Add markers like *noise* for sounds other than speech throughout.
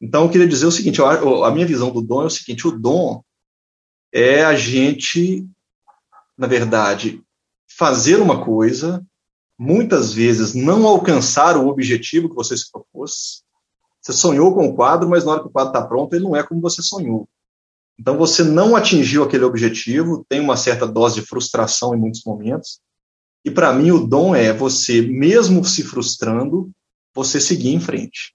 Então, eu queria dizer o seguinte: a minha visão do dom é o seguinte: o dom é a gente, na verdade, fazer uma coisa, muitas vezes não alcançar o objetivo que você se propôs. Você sonhou com o quadro, mas na hora que o quadro está pronto, ele não é como você sonhou. Então, você não atingiu aquele objetivo, tem uma certa dose de frustração em muitos momentos. E para mim, o dom é você, mesmo se frustrando, você seguir em frente.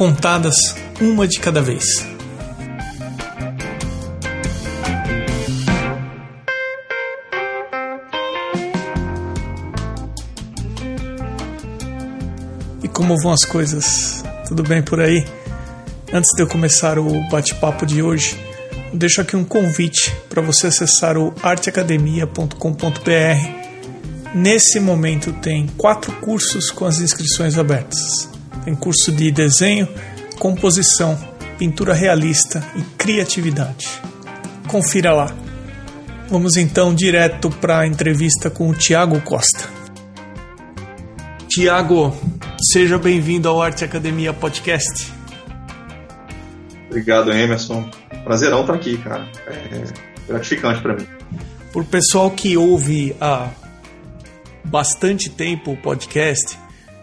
contadas uma de cada vez. E como vão as coisas? Tudo bem por aí? Antes de eu começar o bate-papo de hoje, deixo aqui um convite para você acessar o arteacademia.com.br. Nesse momento tem quatro cursos com as inscrições abertas. Tem curso de desenho, composição, pintura realista e criatividade. Confira lá. Vamos então direto para a entrevista com o Tiago Costa. Tiago, seja bem-vindo ao Arte Academia Podcast. Obrigado, Emerson. Prazerão estar aqui, cara. É gratificante para mim. Por pessoal que ouve há bastante tempo o podcast,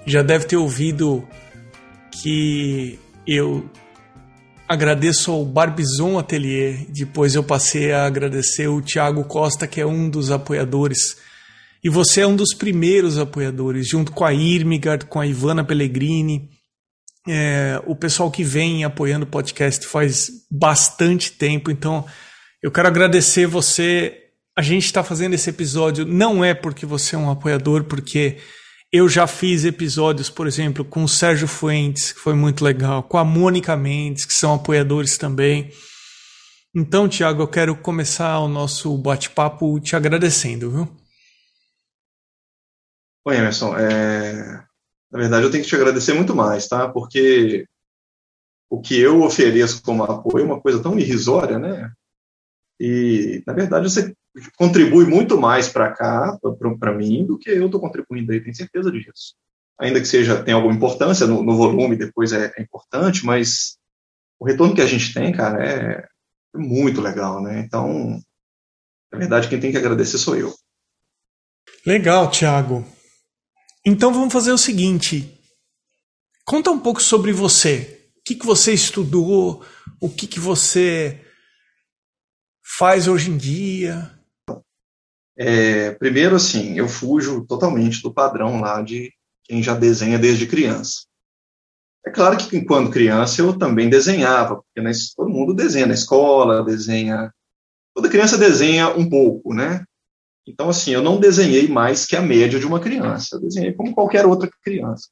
já deve ter ouvido que eu agradeço ao Barbizon Atelier, depois eu passei a agradecer o Tiago Costa, que é um dos apoiadores. E você é um dos primeiros apoiadores, junto com a Irmigard, com a Ivana Pellegrini. É, o pessoal que vem apoiando o podcast faz bastante tempo, então eu quero agradecer você. A gente está fazendo esse episódio não é porque você é um apoiador, porque eu já fiz episódios, por exemplo, com o Sérgio Fuentes, que foi muito legal, com a Mônica Mendes, que são apoiadores também. Então, Tiago, eu quero começar o nosso bate-papo te agradecendo, viu? Oi, Emerson. É... Na verdade, eu tenho que te agradecer muito mais, tá? Porque o que eu ofereço como apoio é uma coisa tão irrisória, né? E, na verdade, você contribui muito mais para cá, para mim, do que eu estou contribuindo aí, tenho certeza disso. Ainda que seja, tenha alguma importância no, no volume, depois é, é, importante, mas o retorno que a gente tem, cara, é, é muito legal, né? Então, na verdade, quem tem que agradecer sou eu. Legal, Thiago. Então vamos fazer o seguinte. Conta um pouco sobre você. O que, que você estudou? O que, que você faz hoje em dia? É, primeiro, assim, eu fujo totalmente do padrão lá de quem já desenha desde criança. É claro que quando criança eu também desenhava, porque todo mundo desenha na escola, desenha. Toda criança desenha um pouco, né? Então, assim, eu não desenhei mais que a média de uma criança. Eu desenhei como qualquer outra criança.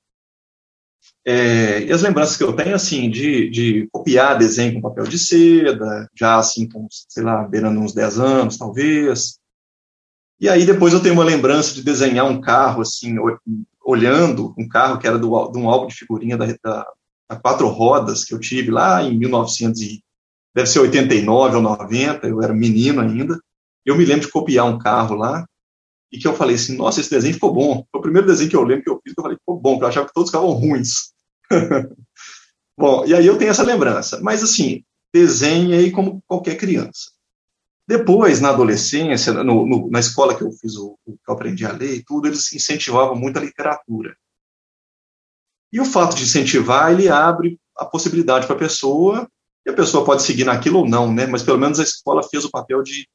É, e as lembranças que eu tenho, assim, de, de copiar desenho com papel de seda, já assim, com, sei lá, beirando uns 10 anos, talvez. E aí depois eu tenho uma lembrança de desenhar um carro, assim, olhando um carro que era do, de um álbum de figurinha da, da, da, quatro rodas que eu tive lá em 1900 e, deve ser 89 ou 90, eu era menino ainda. Eu me lembro de copiar um carro lá e que eu falei assim, nossa, esse desenho ficou bom. Foi o primeiro desenho que eu lembro que eu fiz, que eu falei, ficou bom, porque eu achava que todos ficavam ruins. *laughs* bom, e aí eu tenho essa lembrança. Mas assim, desenhei como qualquer criança. Depois, na adolescência, no, no, na escola que eu fiz, o, que eu aprendi a ler e tudo, eles incentivavam muito a literatura. E o fato de incentivar, ele abre a possibilidade para a pessoa, e a pessoa pode seguir naquilo ou não, né? mas pelo menos a escola fez o papel de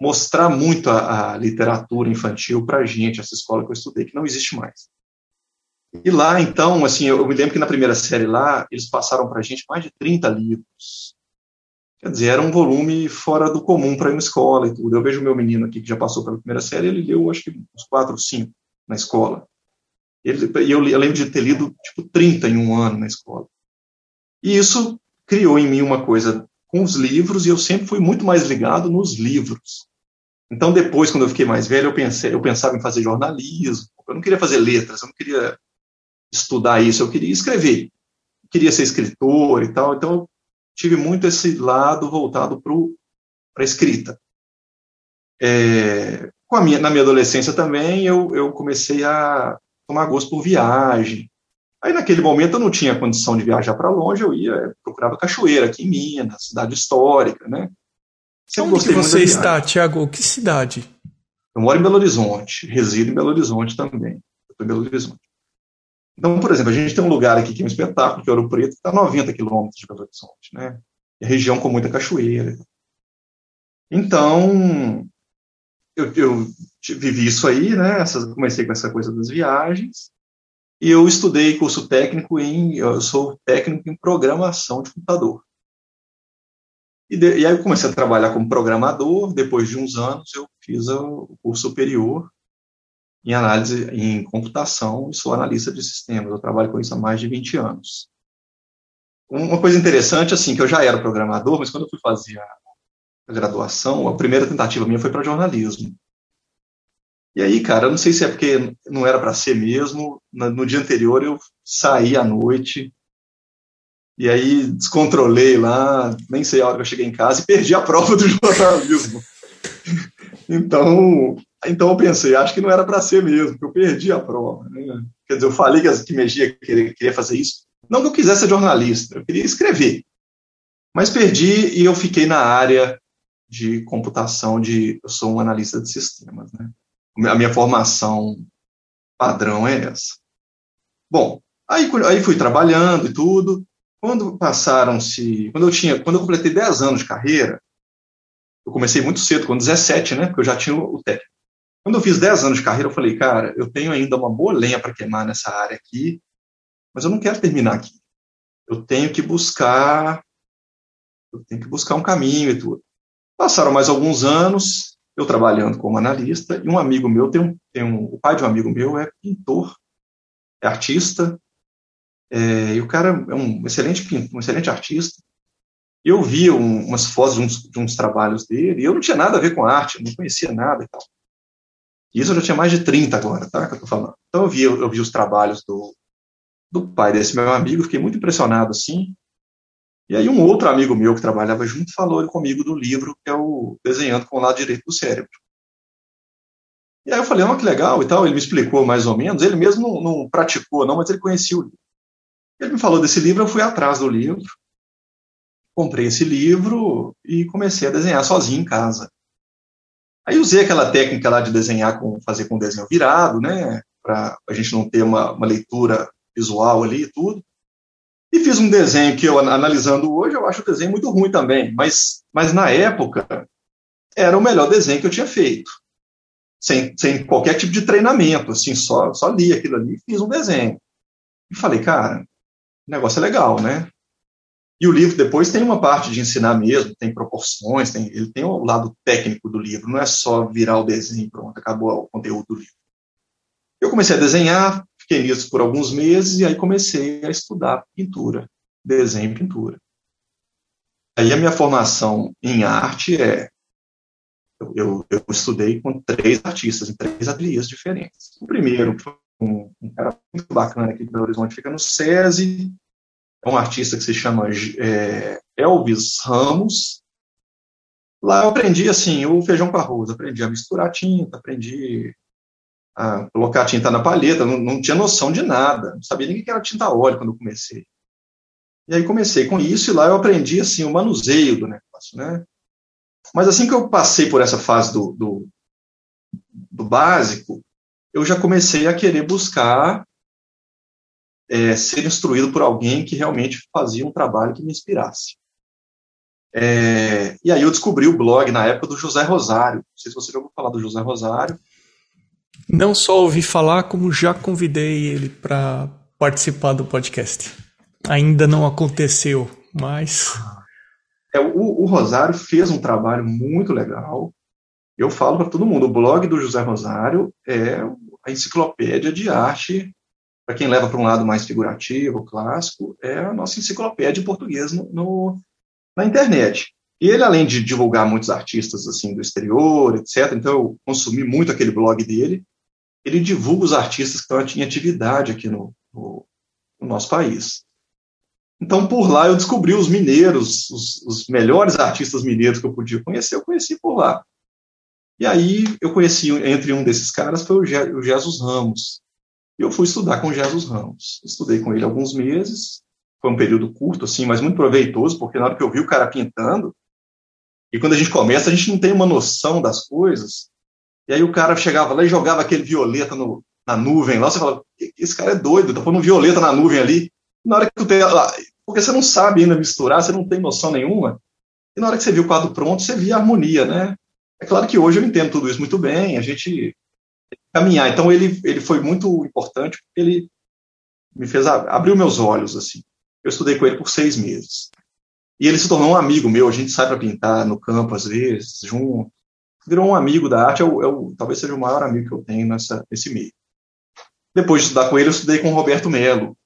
mostrar muito a, a literatura infantil para a gente, essa escola que eu estudei, que não existe mais. E lá, então, assim, eu, eu me lembro que na primeira série lá, eles passaram para a gente mais de 30 livros Quer dizer, era um volume fora do comum para ir na escola e tudo. Eu vejo meu menino aqui que já passou pela primeira série, ele leu acho que uns quatro, cinco na escola. Ele, eu, eu lembro de ter lido tipo 30 em um ano na escola. E isso criou em mim uma coisa com os livros e eu sempre fui muito mais ligado nos livros. Então depois, quando eu fiquei mais velho, eu pensei, eu pensava em fazer jornalismo. Eu não queria fazer letras, eu não queria estudar isso, eu queria escrever. Eu queria ser escritor e tal. Então tive muito esse lado voltado para a escrita. É, com a minha, na minha adolescência também, eu, eu comecei a tomar gosto por viagem. Aí, naquele momento, eu não tinha condição de viajar para longe, eu ia, procurava cachoeira aqui em Minas, cidade histórica, né? Sempre Onde que você está, Tiago? Que cidade? Eu moro em Belo Horizonte, resido em Belo Horizonte também. estou em Belo Horizonte. Então, por exemplo, a gente tem um lugar aqui que é um espetáculo, que é Ouro Preto, que está a 90 quilômetros de Belo Horizonte, né? É região com muita cachoeira. Então, eu, eu vivi isso aí, né? comecei com essa coisa das viagens. E eu estudei curso técnico em. Eu sou técnico em programação de computador. E, de, e aí eu comecei a trabalhar como programador. Depois de uns anos, eu fiz o curso superior em análise em computação e sou analista de sistemas. Eu trabalho com isso há mais de 20 anos. Uma coisa interessante, assim, que eu já era programador, mas quando eu fui fazer a, graduação, a primeira tentativa minha foi para jornalismo. E aí, cara, eu não sei se é porque não era para ser mesmo. No dia anterior eu saí à noite e aí descontrolei lá, nem sei a hora que eu cheguei em casa e perdi a prova do *laughs* jornalismo. então, então eu pensei, acho que não era para ser mesmo, porque eu perdi a prova. Né? Quer dizer, eu falei que, que mexia, que queria fazer isso. Não que eu quisesse ser jornalista, eu queria escrever. Mas perdi e eu fiquei na área de computação, de eu sou um analista de sistemas. Né? A minha formação padrão é essa. Bom, aí, aí fui trabalhando e tudo. Quando passaram-se, quando eu tinha, quando eu completei 10 anos de carreira, eu comecei muito cedo, com 17, né? Porque eu já tinha o técnico. Quando eu fiz 10 anos de carreira, eu falei, cara, eu tenho ainda uma boa lenha para queimar nessa área aqui, mas eu não quero terminar aqui. Eu tenho que buscar, eu tenho que buscar um caminho e tudo. Passaram mais alguns anos, eu trabalhando como analista, e um amigo meu, tem um, tem um, o pai de um amigo meu é pintor, é artista, é, e o cara é um excelente pintor, um excelente artista, eu vi um, umas fotos de uns, de uns, trabalhos dele, e eu não tinha nada a ver com arte, não conhecia nada e tal. Isso eu já tinha mais de 30 agora, tá? Que eu tô falando. Então eu vi, eu, vi os trabalhos do, do pai desse meu amigo, fiquei muito impressionado assim. E aí um outro amigo meu que trabalhava junto falou comigo do livro que é o Desenhando com o Lado Direito do Cérebro. E aí eu falei, oh, que legal e tal, ele me explicou mais ou menos, ele mesmo não, não praticou não, mas ele conhecia o livro. Ele me falou desse livro, eu fui atrás do livro, comprei esse livro e comecei a desenhar sozinho em casa. Aí usei aquela técnica lá de desenhar com fazer com desenho virado, né, para a gente não ter uma, uma, leitura visual ali e tudo. E fiz um desenho que eu analisando hoje, eu acho o desenho muito ruim também, mas mas na época era o melhor desenho que eu tinha feito. Sem, sem qualquer tipo de treinamento, assim, só só li aquilo ali e fiz um desenho. E falei, cara, o negócio é legal, né? E o livro depois tem uma parte de ensinar mesmo, tem proporções, tem, ele tem o lado técnico do livro, não é só virar o desenho pronto, acabou o conteúdo do livro. Eu comecei a desenhar, fiquei nisso por alguns meses e aí comecei a estudar pintura, desenho e pintura. Aí a minha formação em arte é eu, eu, eu estudei com três artistas em três ateliês diferentes. O primeiro um, um cara muito bacana aqui de Belo Horizonte, fica no SESI, é um artista que se chama é, Elvis Ramos. Lá eu aprendi assim o feijão com arroz, aprendi a misturar tinta, aprendi a colocar tinta na palheta, não, não tinha noção de nada, não sabia nem o que era tinta óleo quando eu comecei. E aí comecei com isso e lá eu aprendi assim o manuseio do negócio, né? Mas assim que eu passei por essa fase do, do, do básico, eu já comecei a querer buscar é, ser instruído por alguém que realmente fazia um trabalho que me inspirasse. É, e aí eu descobri o blog na época do José Rosário. Não sei se você já ouviu falar do José Rosário. Não só ouvi falar, como já convidei ele para participar do podcast. Ainda não aconteceu, mas É, o, o Rosário fez um trabalho muito legal. Eu falo para todo mundo, o blog do José Rosário é a enciclopédia de arte, para quem leva para um lado mais figurativo, clássico, é a nossa enciclopédia de português no, no, na internet. E ele, além de divulgar muitos artistas assim do exterior, etc., então eu consumi muito aquele blog dele, ele divulga os artistas que estão em atividade aqui no, no, no nosso país. Então, por lá, eu descobri os mineiros, os, os, melhores artistas mineiros que eu podia conhecer, eu conheci por lá. E aí, eu conheci, entre um desses caras, foi o, Je, o Jesus Ramos. E eu fui estudar com Jesus Ramos. Estudei com ele alguns meses, foi um período curto, assim, mas muito proveitoso, porque na hora que eu vi o cara pintando, e quando a gente começa, a gente não tem uma noção das coisas, e aí o cara chegava lá e jogava aquele violeta no, na nuvem lá, você fala, esse cara é doido, tá pondo violeta na nuvem ali. na hora que tu tem lá, porque você não sabe ainda misturar, você não tem noção nenhuma. E na hora que você viu o quadro pronto, você via a harmonia, né? É claro que hoje eu entendo tudo isso muito bem, a gente caminhar. Então ele ele foi muito importante porque ele me fez abriu meus olhos assim. Eu estudei com ele por seis meses e ele se tornou um amigo meu. A gente sai para pintar no campo às vezes junto. Virou um amigo da arte. É o, é talvez seja o maior amigo que eu tenho nessa nesse meio. Depois de estudar com ele, eu estudei com o Roberto Melo,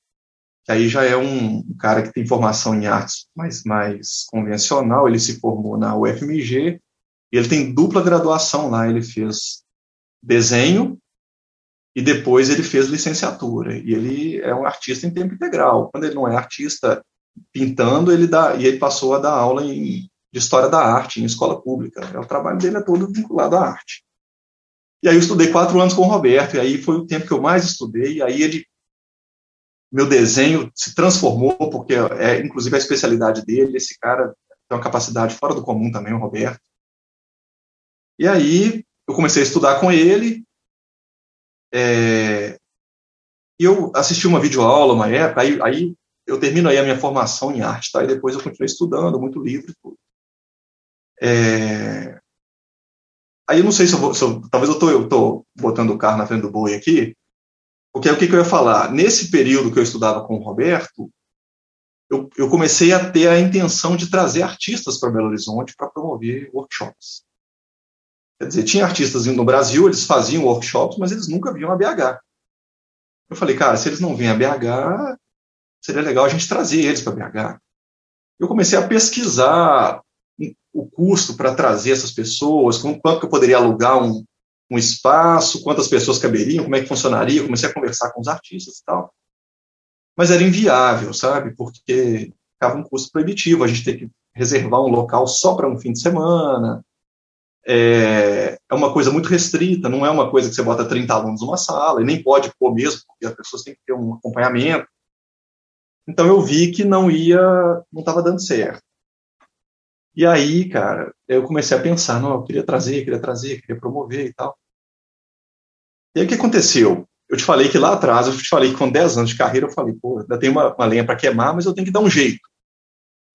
que aí já é um, cara que tem formação em artes mais, mais convencional. Ele se formou na UFMG e ele tem dupla graduação lá. Ele fez desenho e depois ele fez licenciatura. E ele é um artista em tempo integral. Quando ele não é artista pintando, ele dá e ele passou a dar aula em, de história da arte em escola pública. É, o trabalho dele é todo vinculado à arte. E aí eu estudei quatro anos com o Roberto, e aí foi o tempo que eu mais estudei, e aí ele, meu desenho se transformou, porque é inclusive a especialidade dele, esse cara tem uma capacidade fora do comum também, o Roberto. E aí eu comecei a estudar com ele, é, eu assisti uma videoaula uma época, aí, aí eu termino aí a minha formação em arte, tá? E depois eu continuei estudando, muito livro tudo. É, Aí eu não sei se eu vou. Se eu, talvez eu tô, eu tô botando o carro na frente do boi aqui, porque o que, que eu ia falar? Nesse período que eu estudava com o Roberto, eu, eu comecei a ter a intenção de trazer artistas para Belo Horizonte para promover workshops. Quer dizer, tinha artistas no Brasil, eles faziam workshops, mas eles nunca vinham a BH. Eu falei, cara, se eles não vêm a BH, seria legal a gente trazer eles para BH. Eu comecei a pesquisar o custo para trazer essas pessoas, quanto que eu poderia alugar um, um espaço, quantas pessoas caberiam, como é que funcionaria, comecei a conversar com os artistas e tal. Mas era inviável, sabe? Porque ficava um custo proibitivo, a gente tem que reservar um local só para um fim de semana. É, é uma coisa muito restrita, não é uma coisa que você bota 30 alunos numa sala, e nem pode pôr mesmo, porque as pessoas têm que ter um acompanhamento. Então eu vi que não ia, não estava dando certo. E aí, cara, eu comecei a pensar, não, eu queria trazer, queria trazer, queria promover e tal. E aí o que aconteceu? Eu te falei que lá atrás, eu te falei que com 10 anos de carreira, eu falei, pô, ainda tem uma, uma lenha para queimar, mas eu tenho que dar um jeito.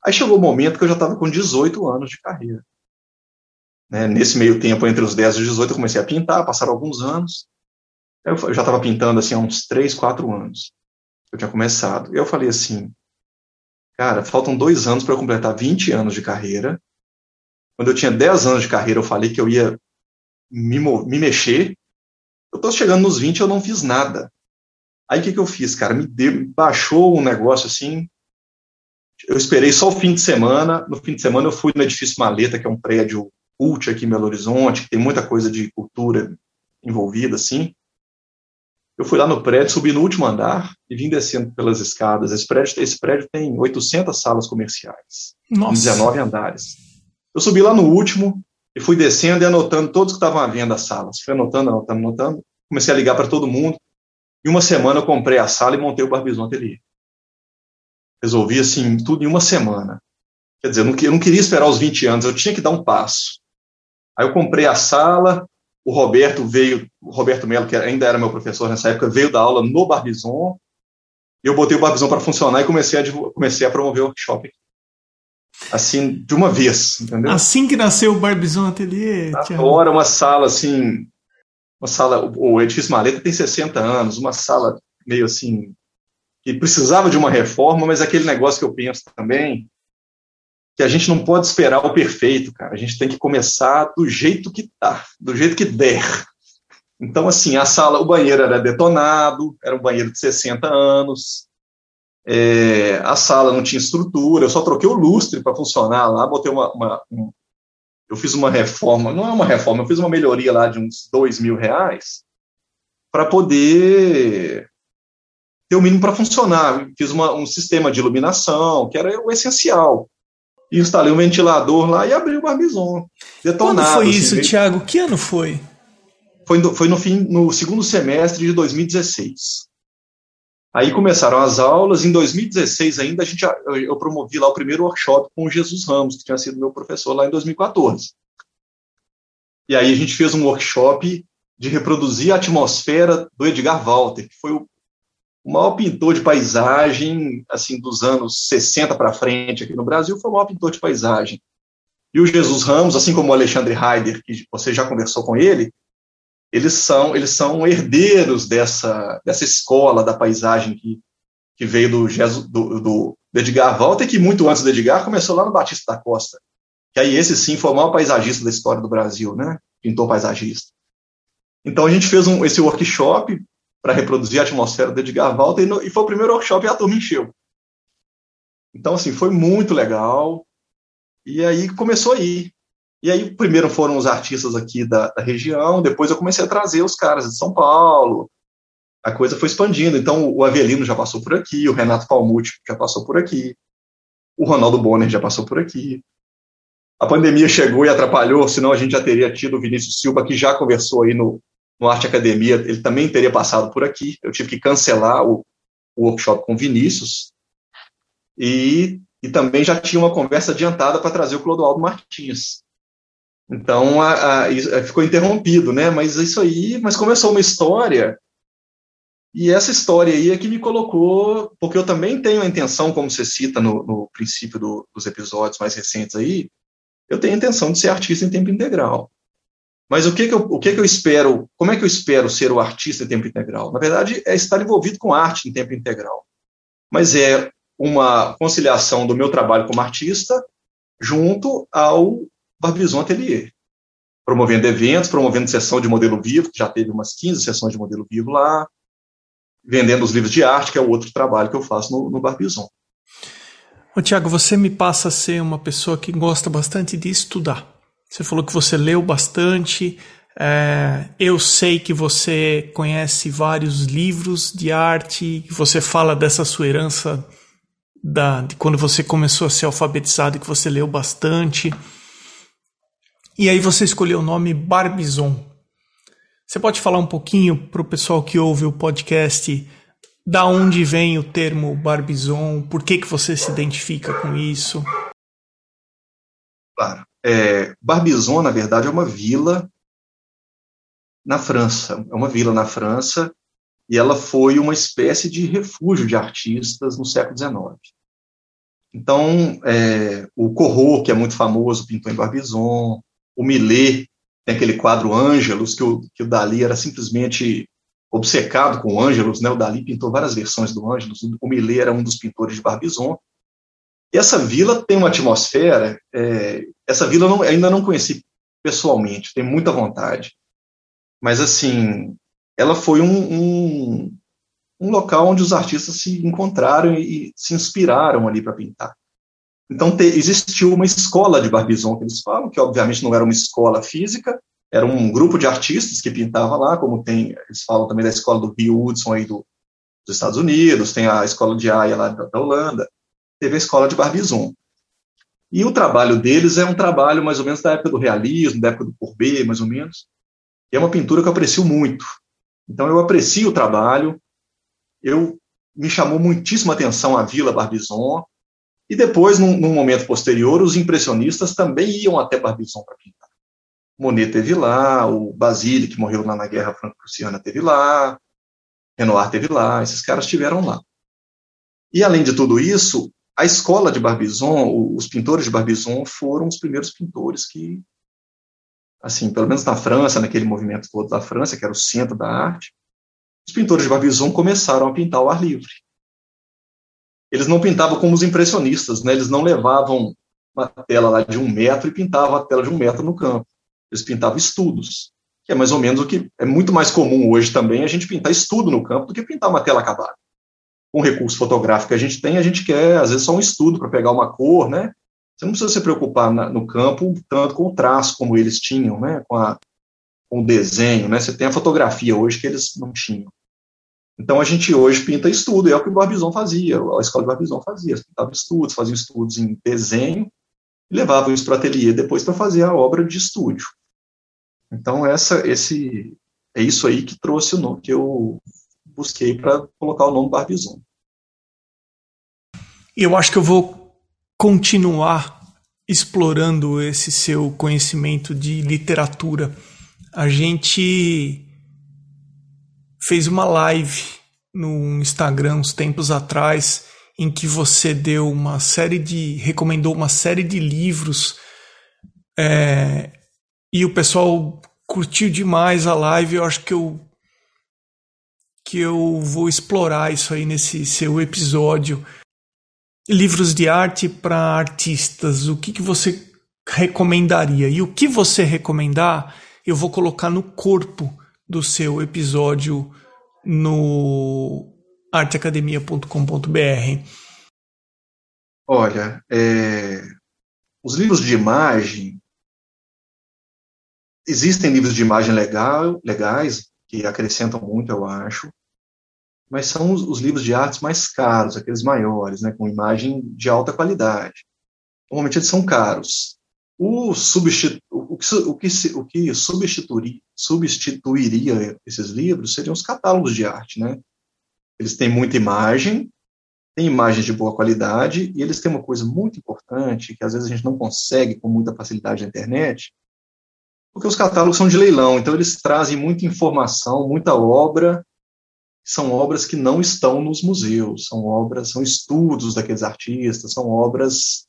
Aí chegou o momento que eu já estava com 18 anos de carreira. Né? Nesse meio tempo, entre os 10 e os 18, eu comecei a pintar, passaram alguns anos. Eu já estava pintando assim há uns 3, 4 anos. Eu tinha começado. Eu falei assim, Cara, faltam dois anos para eu completar 20 anos de carreira. Quando eu tinha 10 anos de carreira, eu falei que eu ia me, me mexer. Eu estou chegando nos 20 eu não fiz nada. Aí o que, que eu fiz, cara? Me, deu, baixou um negócio assim. Eu esperei só o fim de semana. No fim de semana eu fui no edifício Maleta, que é um prédio cult aqui em Belo Horizonte, que tem muita coisa de cultura envolvida, assim. Eu fui lá no prédio, subi no último andar e vim descendo pelas escadas. Esse prédio, esse prédio tem 800 salas comerciais, Nossa. 19 andares. Eu subi lá no último e fui descendo e anotando todos que estavam à venda as salas. Fui anotando, anotando, anotando. Comecei a ligar para todo mundo. Em uma semana eu comprei a sala e montei o Barbizon Atelier. Resolvi assim, tudo em uma semana. Quer dizer, eu não, eu não queria esperar os 20 anos, eu tinha que dar um passo. Aí eu comprei a sala, o Roberto veio, o Roberto Melo, que ainda era meu professor nessa época, veio dar aula no Barbizon. E eu botei o Barbizon para funcionar e comecei a, comecei a promover o workshop. Assim, de uma vez, entendeu? Assim que nasceu o Barbizon Atelier? Agora, uma sala assim. Uma sala. O edifício Maleta tem 60 anos, uma sala meio assim. que precisava de uma reforma, mas aquele negócio que eu penso também que a gente não pode esperar o perfeito, cara. A gente tem que começar do jeito que tá, do jeito que der. Então, assim, a sala, o banheiro era detonado, era um banheiro de 60 anos, é, a sala não tinha estrutura, eu só troquei o lustre para funcionar lá, botei uma, uma um, eu fiz uma reforma, não é uma reforma, eu fiz uma melhoria lá de uns dois mil reais para poder ter o mínimo para funcionar. Fiz uma, um sistema de iluminação, que era o essencial. Instalei um ventilador lá e abri o barbizon. Detonado. Quando foi assim, isso, assim, Thiago? Que ano foi? Foi, no, foi no, fim, no segundo semestre de 2016. Aí começaram as aulas. Em 2016 ainda a gente, eu promovi lá o primeiro workshop com o Jesus Ramos, que tinha sido meu professor lá em 2014. E aí a gente fez um workshop de reproduzir a atmosfera do Edgar Walter, que foi o, o maior pintor de paisagem, assim, dos anos 60 para frente aqui no Brasil, foi o maior pintor de paisagem. E o Jesus Ramos, assim como o Alexandre Heider, que você já conversou com ele, eles são, eles são herdeiros dessa, dessa escola da paisagem que, que veio do, Jesus, do, do Edgar Walter, que muito antes do Edgar começou lá no Batista da Costa. Que aí esse sim foi o maior paisagista da história do Brasil, né? Pintor paisagista. Então a gente fez um, esse workshop para reproduzir a atmosfera do Edgar Walter e, no, e foi o primeiro workshop e a turma encheu. Então, assim, foi muito legal. E aí começou aí. E aí, primeiro foram os artistas aqui da, da, região, depois eu comecei a trazer os caras de São Paulo. A coisa foi expandindo. Então, o Avelino já passou por aqui, o Renato Palmucci já passou por aqui, o Ronaldo Bonner já passou por aqui. A pandemia chegou e atrapalhou, senão a gente já teria tido o Vinícius Silva, que já conversou aí no, no Arte Academia, ele também teria passado por aqui. Eu tive que cancelar o, o workshop com Vinícius. E, e também já tinha uma conversa adiantada para trazer o Clodoaldo Martins. Então a, a, a, ficou interrompido, né? Mas isso aí, mas começou uma história e essa história aí é que me colocou, porque eu também tenho a intenção, como você cita no, no princípio do, dos episódios mais recentes aí, eu tenho a intenção de ser artista em tempo integral. Mas o que que eu, o que que eu espero? Como é que eu espero ser o artista em tempo integral? Na verdade, é estar envolvido com arte em tempo integral. Mas é uma conciliação do meu trabalho como artista junto ao Barbizon Atelier, promovendo eventos, promovendo sessão de modelo vivo, que já teve umas 15 sessões de modelo vivo lá, vendendo os livros de arte, que é o outro trabalho que eu faço no, no Barbizon. Tiago, você me passa a ser uma pessoa que gosta bastante de estudar. Você falou que você leu bastante. É, eu sei que você conhece vários livros de arte. Você fala dessa sua herança da, de quando você começou a ser alfabetizado, que você leu bastante. E aí você escolheu o nome Barbizon. Você pode falar um pouquinho para o pessoal que ouve o podcast da onde vem o termo Barbizon? Por que, que você se identifica com isso? Claro. É, Barbizon, na verdade, é uma vila na França. É uma vila na França e ela foi uma espécie de refúgio de artistas no século XIX. Então, é, o Corot, que é muito famoso, pintou em Barbizon, o Millet tem aquele quadro Ângelos, que o, que o Dali era simplesmente obcecado com o Ângelos, né? o Dali pintou várias versões do Ângelos, o Millet era um dos pintores de Barbizon. E essa vila tem uma atmosfera, é, essa vila não, ainda não conheci pessoalmente, tenho muita vontade, mas assim, ela foi um, um, um local onde os artistas se encontraram e, e se inspiraram ali para pintar. Então, te, existiu uma escola de Barbizon, que eles falam, que obviamente não era uma escola física, era um grupo de artistas que pintava lá, como tem, eles falam também da escola do Bill Hudson aí do, dos Estados Unidos, tem a escola de Haia lá da, da Holanda, teve a escola de Barbizon. E o trabalho deles é um trabalho mais ou menos da época do realismo, da época do Courbet, mais ou menos. E é uma pintura que eu aprecio muito. Então eu aprecio o trabalho. Eu me chamou muitíssima atenção a Vila Barbizon, e depois, num, num, momento posterior, os impressionistas também iam até Barbizon para pintar. Monet teve lá, o Basile, que morreu lá na Guerra Franco-Prussiana, teve lá, Renoir teve lá, esses caras estiveram lá. E, além de tudo isso, a escola de Barbizon, os pintores de Barbizon foram os primeiros pintores que, assim, pelo menos na França, naquele movimento todo da França, que era o centro da arte, os pintores de Barbizon começaram a pintar ao ar livre eles não pintavam como os impressionistas, né? Eles não levavam uma tela lá de um metro e pintavam a tela de um metro no campo. Eles pintavam estudos, que é mais ou menos o que é muito mais comum hoje também, a gente pintar estudo no campo do que pintar uma tela acabada. Com o recurso fotográfico que a gente tem, a gente quer, às vezes, só um estudo para pegar uma cor, né? Você não precisa se preocupar na, no campo tanto com o traço como eles tinham, né? Com, a, com o desenho, né? Você tem a fotografia hoje que eles não tinham. Então a gente hoje pinta estudo, é o que o Barbizon fazia, a escola de Barbizon fazia, pintava estudos, fazia estudos em desenho e isso para o ateliê depois para fazer a obra de estúdio. Então essa, esse, é isso aí que trouxe o nome, que eu busquei para colocar o nome Barbizon. Eu acho que eu vou continuar explorando esse seu conhecimento de literatura. A gente fez uma live no Instagram uns tempos atrás em que você deu uma série de recomendou uma série de livros é, e o pessoal curtiu demais a live. Eu acho que eu que eu vou explorar isso aí nesse seu episódio. Livros de arte para artistas. O que, que você recomendaria? E o que você recomendar, eu vou colocar no corpo do seu episódio no arteacademia.com.br? Olha, é, os livros de imagem existem livros de imagem legal, legais que acrescentam muito, eu acho, mas são os, os, livros de artes mais caros, aqueles maiores, né, com imagem de alta qualidade. Normalmente eles são caros. O, substitu, o, que, o, que, o que substituiria, substituiria esses livros seriam os catálogos de arte, né? Eles têm muita imagem, têm imagens de boa qualidade, e eles têm uma coisa muito importante, que às vezes a gente não consegue com muita facilidade na internet, porque os catálogos são de leilão, então eles trazem muita informação, muita obra, são obras que não estão nos museus, são obras, são estudos daqueles artistas, são obras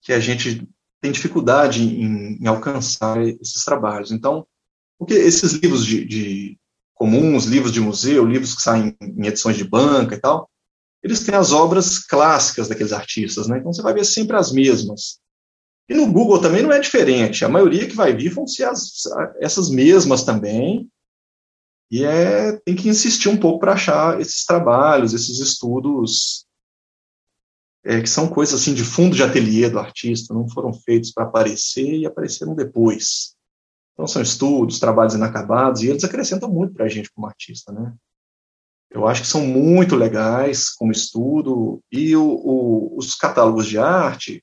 que a gente tem dificuldade em, em alcançar esses trabalhos. Então, porque esses livros de, de, comuns, livros de museu, livros que saem em edições de banca e tal, eles têm as obras clássicas daqueles artistas, né? Então você vai ver sempre as mesmas. E no Google também não é diferente. A maioria que vai vir vão ser as, essas mesmas também. E é, tem que insistir um pouco para achar esses trabalhos, esses estudos é, que são coisas assim de fundo de ateliê do artista, não foram feitos para aparecer e apareceram depois. Então são estudos, trabalhos inacabados, e eles acrescentam muito para a gente como artista, né? Eu acho que são muito legais como estudo, e o, o, os catálogos de arte,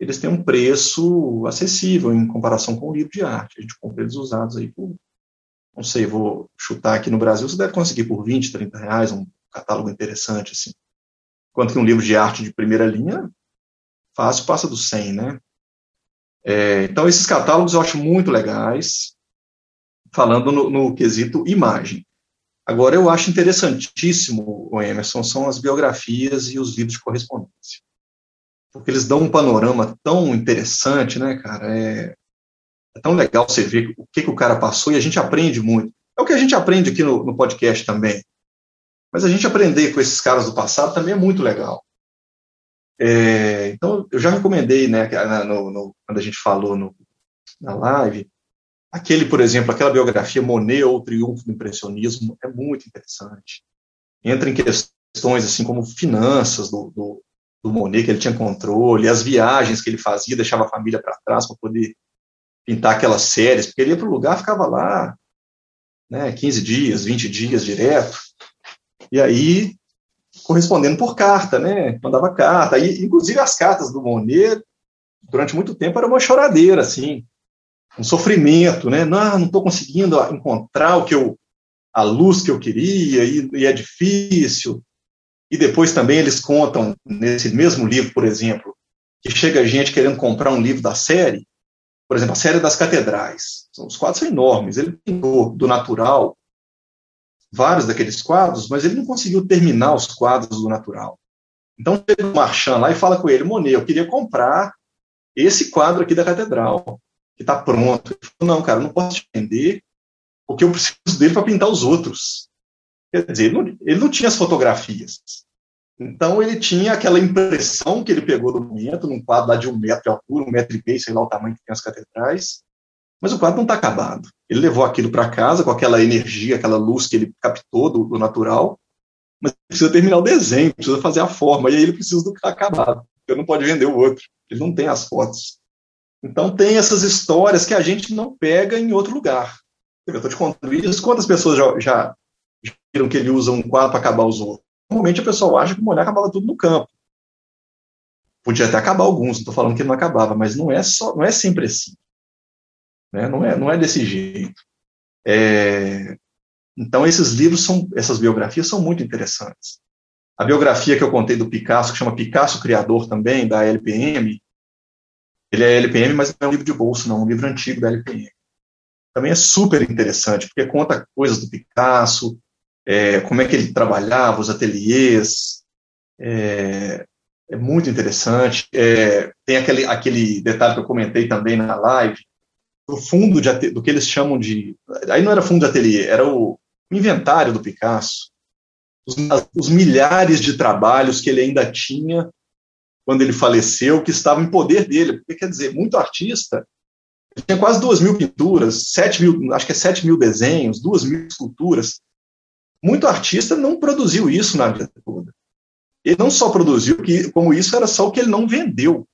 eles têm um preço acessível em comparação com o livro de arte. A gente compra eles usados aí por, não sei, vou chutar aqui no Brasil, você deve conseguir por 20, 30 reais um catálogo interessante, assim. Enquanto que um livro de arte de primeira linha, fácil passa dos 100, né? É, então, esses catálogos eu acho muito legais, falando no, no, quesito imagem. Agora, eu acho interessantíssimo, o Emerson, são as biografias e os livros de correspondência. Porque eles dão um panorama tão interessante, né, cara? É, é tão legal você ver o que, que o cara passou e a gente aprende muito. É o que a gente aprende aqui no, no podcast também. Mas a gente aprender com esses caras do passado também é muito legal. É, então, eu já recomendei, né, no, no, quando a gente falou no, na live, aquele, por exemplo, aquela biografia Monet ou o Triunfo do Impressionismo é muito interessante. Entra em questões assim como finanças do, do, do Monet, que ele tinha controle, as viagens que ele fazia, deixava a família para trás para poder pintar aquelas séries, porque ele ia para o lugar, ficava lá né, 15 dias, 20 dias direto, e aí correspondendo por carta, né? Mandava carta. E, inclusive, as cartas do Monet, durante muito tempo, era uma choradeira, assim, um sofrimento, né? Não, não estou conseguindo encontrar o que eu, a luz que eu queria, e, e é difícil. E depois também eles contam, nesse mesmo livro, por exemplo, que chega gente querendo comprar um livro da série, por exemplo, a série das catedrais. Os quadros são enormes. Ele pintou do natural vários daqueles quadros, mas ele não conseguiu terminar os quadros do natural. Então chega o Marchand lá e fala com ele, Monet, eu queria comprar esse quadro aqui da catedral, que está pronto. Ele falou, não, cara, eu não posso te vender, porque eu preciso dele para pintar os outros. Quer dizer, ele não, ele não, tinha as fotografias. Então ele tinha aquela impressão que ele pegou do momento, num quadro lá de um metro de altura, um metro e meio, sei lá o tamanho que tem as catedrais, mas o quadro não está acabado. Ele levou aquilo para casa com aquela energia, aquela luz que ele captou do, do, natural, mas precisa terminar o desenho, precisa fazer a forma, e aí ele precisa do que está acabado. Ele não pode vender o outro, ele não tem as fotos. Então tem essas histórias que a gente não pega em outro lugar. Eu estou te contando isso, quantas pessoas já, já viram que ele usa um quadro para acabar os outros? Normalmente a pessoa acha que o mulher acabava tudo no campo. Podia até acabar alguns, estou falando que não acabava, mas não é só, não é sempre assim. Né? Não, é, não é desse jeito. É, então esses livros são, essas biografias são muito interessantes. A biografia que eu contei do Picasso, que chama Picasso Criador também, da LPM, ele é LPM, mas não é um livro de bolso, não, é um livro antigo da LPM. Também é super interessante, porque conta coisas do Picasso, é, como é que ele trabalhava, os ateliês, é, é muito interessante. É, tem aquele, aquele detalhe que eu comentei também na live, do fundo de, do que eles chamam de. Aí não era fundo de ateliê, era o inventário do Picasso. Os, os milhares de trabalhos que ele ainda tinha quando ele faleceu, que estavam em poder dele. Porque, quer dizer, muito artista tinha quase duas mil pinturas, sete mil, acho que é sete mil desenhos, duas mil esculturas. Muito artista não produziu isso na vida toda. Ele não só produziu, como isso era só o que ele não vendeu.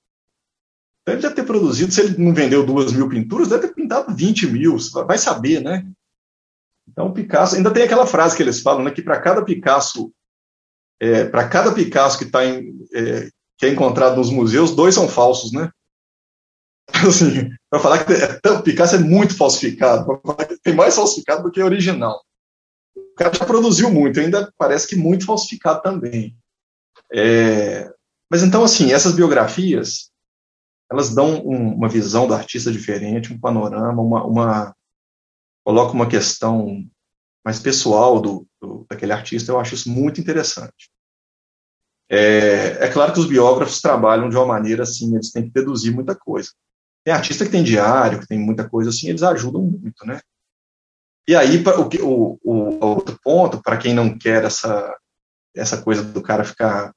Então, ele deve ter produzido, se ele não vendeu duas mil pinturas, deve ter pintado 20 mil, vai saber, né? Então, Picasso, ainda tem aquela frase que eles falam, né, que para cada Picasso, é, para cada Picasso que, tá em, é, que é encontrado nos museus, dois são falsos, né? *laughs* Assim, para falar que é, Picasso é muito falsificado, que tem mais falsificado do que original. O cara já produziu muito, ainda parece que muito falsificado também. É, mas então, assim, essas biografias, elas dão um, uma visão do artista diferente, um panorama, uma, uma coloca uma questão mais pessoal do, do, daquele artista. Eu acho isso muito interessante. É, é, claro que os biógrafos trabalham de uma maneira assim, eles têm que deduzir muita coisa. Tem artista que tem diário, que tem muita coisa assim, eles ajudam muito, né? E aí, o, o, o outro ponto, para quem não quer essa, essa coisa do cara ficar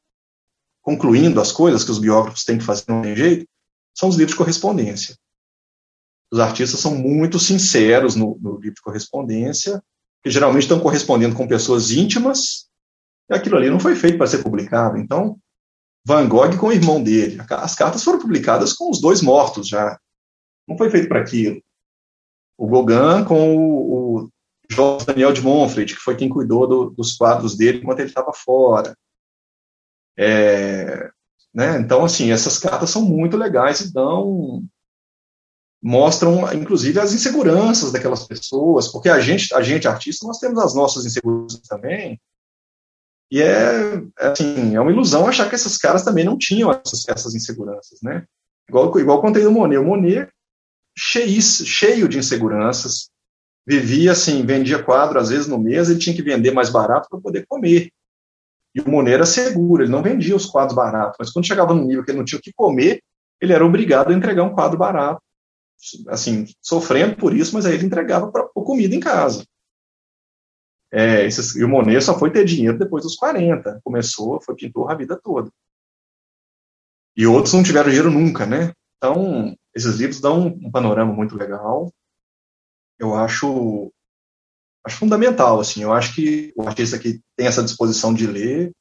concluindo as coisas que os biógrafos têm que fazer não tem jeito, são os livros de correspondência. Os artistas são muito sinceros no, no livro de correspondência, que geralmente estão correspondendo com pessoas íntimas, e aquilo ali não foi feito para ser publicado. Então, Van Gogh com o irmão dele, as cartas foram publicadas com os dois mortos já. Não foi feito para aquilo. O Gauguin com o, o Daniel de Montfort, que foi quem cuidou do, dos quadros dele enquanto ele estava fora. É, né? Então, assim, essas cartas são muito legais e dão mostram, inclusive, as inseguranças daquelas pessoas, porque a gente, a gente artista, nós temos as nossas inseguranças também, e é, é, assim, é uma ilusão achar que esses caras também não tinham essas, essas inseguranças, né? Igual, igual contei do Monet. O Monet, cheio, cheio de inseguranças, vivia assim, vendia quadro às vezes no mês, ele tinha que vender mais barato para poder comer. E o Monet era seguro, ele não vendia os quadros baratos, mas quando chegava no nível que ele não tinha o que comer, ele era obrigado a entregar um quadro barato. Assim, sofrendo por isso, mas aí ele entregava para comida em casa. É, esses, e o Monet só foi ter dinheiro depois dos 40. Começou, foi pintor a vida toda. E outros não tiveram dinheiro nunca, né? Então, esses livros dão um panorama muito legal. Eu acho acho fundamental, assim, eu acho que o artista que tem essa disposição de ler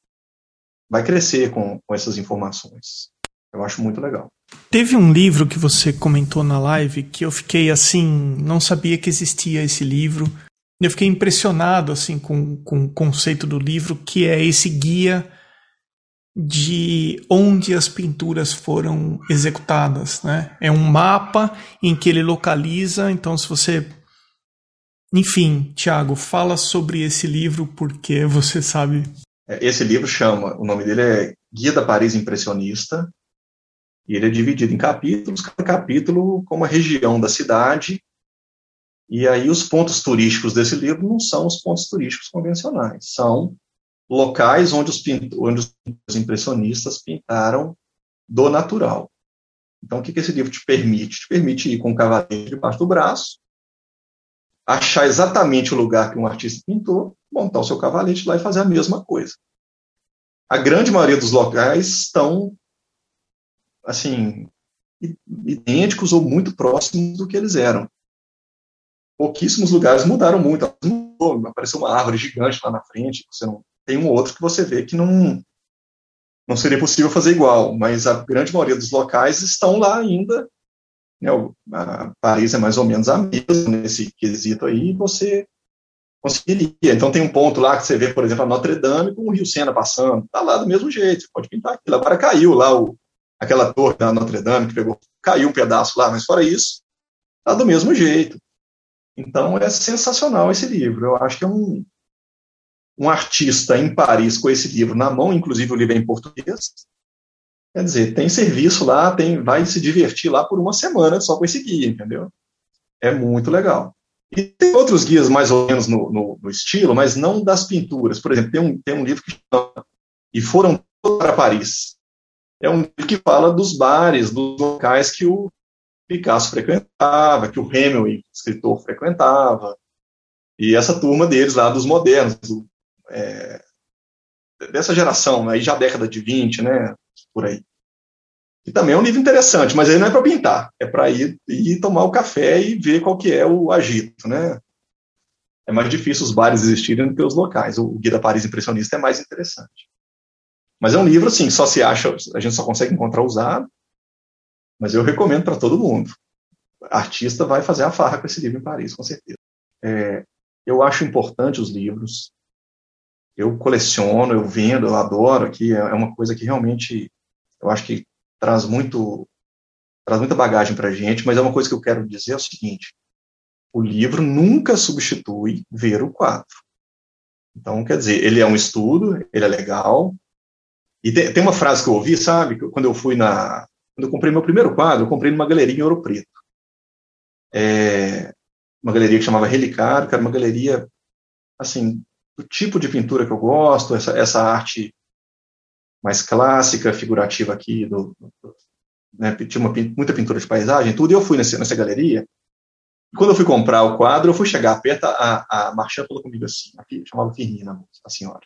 vai crescer com, com essas informações. Eu acho muito legal. Teve um livro que você comentou na live que eu fiquei assim, não sabia que existia esse livro. Eu fiquei impressionado assim com, com o conceito do livro, que é esse guia de onde as pinturas foram executadas, né? É um mapa em que ele localiza, então se você enfim, Tiago, fala sobre esse livro porque você sabe. É, esse livro chama, o nome dele é Guia da Paris Impressionista, e ele é dividido em capítulos, cada capítulo com uma região da cidade, e aí os pontos turísticos desse livro não são os pontos turísticos convencionais, são locais onde os, onde os impressionistas pintaram do natural. Então, o que, que esse livro te permite? Te permite ir com o cavaleiro debaixo do braço, achar exatamente o lugar que um artista pintou, montar o seu cavalete lá e fazer a mesma coisa. a grande maioria dos locais estão, assim, idênticos ou muito próximos do que eles eram. Pouquíssimos lugares mudaram muito. Apareceu uma árvore gigante lá na frente. Você não tem um outro que você vê que não não seria possível fazer igual, mas a grande maioria dos locais estão lá ainda. Né, Paris é mais ou menos a mesma nesse quesito aí, você conseguiria. Então tem um ponto lá que você vê, por exemplo, a Notre Dame com o Rio Sena passando, está lá do mesmo jeito, você pode pintar aquilo. Agora caiu lá o, aquela torre da Notre Dame que pegou, caiu um pedaço lá, mas fora isso, está do mesmo jeito. Então é sensacional esse livro. Eu acho que é um, um artista em Paris com esse livro na mão, inclusive o livro é em português. Quer dizer, tem serviço lá, tem, vai se divertir lá por uma semana só com esse guia, entendeu? É muito legal. E tem outros guias mais ou menos no, no, no estilo, mas não das pinturas. Por exemplo, tem um, tem um livro que chama E Foram para Paris. É um livro que fala dos bares, dos locais que o Picasso frequentava, que o Hemingway, escritor, frequentava. E essa turma deles lá, dos modernos, do, é, dessa geração, aí já década de 20, né, por aí. E também é um livro interessante, mas aí não é para pintar, é para ir, ir tomar o café e ver qual que é o agito, né? É mais difícil os bares existirem do que os locais. O Guia da Paris Impressionista é mais interessante. Mas é um livro, assim, só se acha, a gente só consegue encontrar usado, mas eu recomendo para todo mundo. artista vai fazer a farra com esse livro em Paris, com certeza. É, eu acho importante os livros, eu coleciono, eu vendo, eu adoro aqui, é, é uma coisa que realmente eu acho que traz muito traz muita bagagem para a gente, mas é uma coisa que eu quero dizer é o seguinte: o livro nunca substitui ver o quadro. Então, quer dizer, ele é um estudo, ele é legal. E tem, tem uma frase que eu ouvi, sabe, quando eu fui na. Quando eu comprei meu primeiro quadro, eu comprei numa galeria em Ouro Preto. É, uma galeria que chamava Relicário, que era uma galeria, assim, do tipo de pintura que eu gosto, essa, essa arte mais clássica, figurativa aqui, do, né, tinha uma, muita pintura de paisagem, tudo, e eu fui nessa, nessa galeria, e quando eu fui comprar o quadro, eu fui chegar perto, a, a Marchand falou comigo assim, a filha, chamava Firmina, a senhora.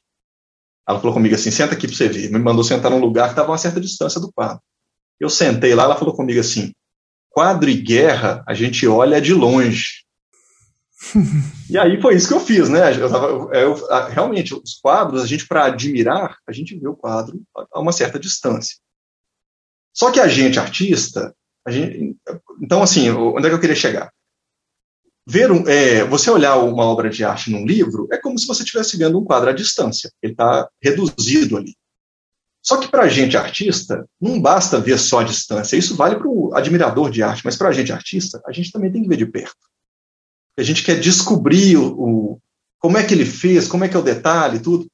Ela falou comigo assim, senta aqui para você ver. Me mandou sentar num lugar que estava a uma certa distância do quadro. Eu sentei lá, ela falou comigo assim, quadro e guerra, a gente olha de longe e aí foi isso que eu fiz, né? Eu tava, eu, realmente, os quadros, a gente, para admirar, a gente vê o quadro a uma certa distância. Só que a gente, artista, a gente, então, assim, onde é que eu queria chegar? Ver um, é, você olhar uma obra de arte num livro é como se você estivesse vendo um quadro à distância. Ele está reduzido ali. Só que para a gente artista, não basta ver só a distância. Isso vale para o admirador de arte, mas para a gente artista, a gente também tem que ver de perto a gente quer descobrir o, o, como é que ele fez, como é que é o detalhe, tudo.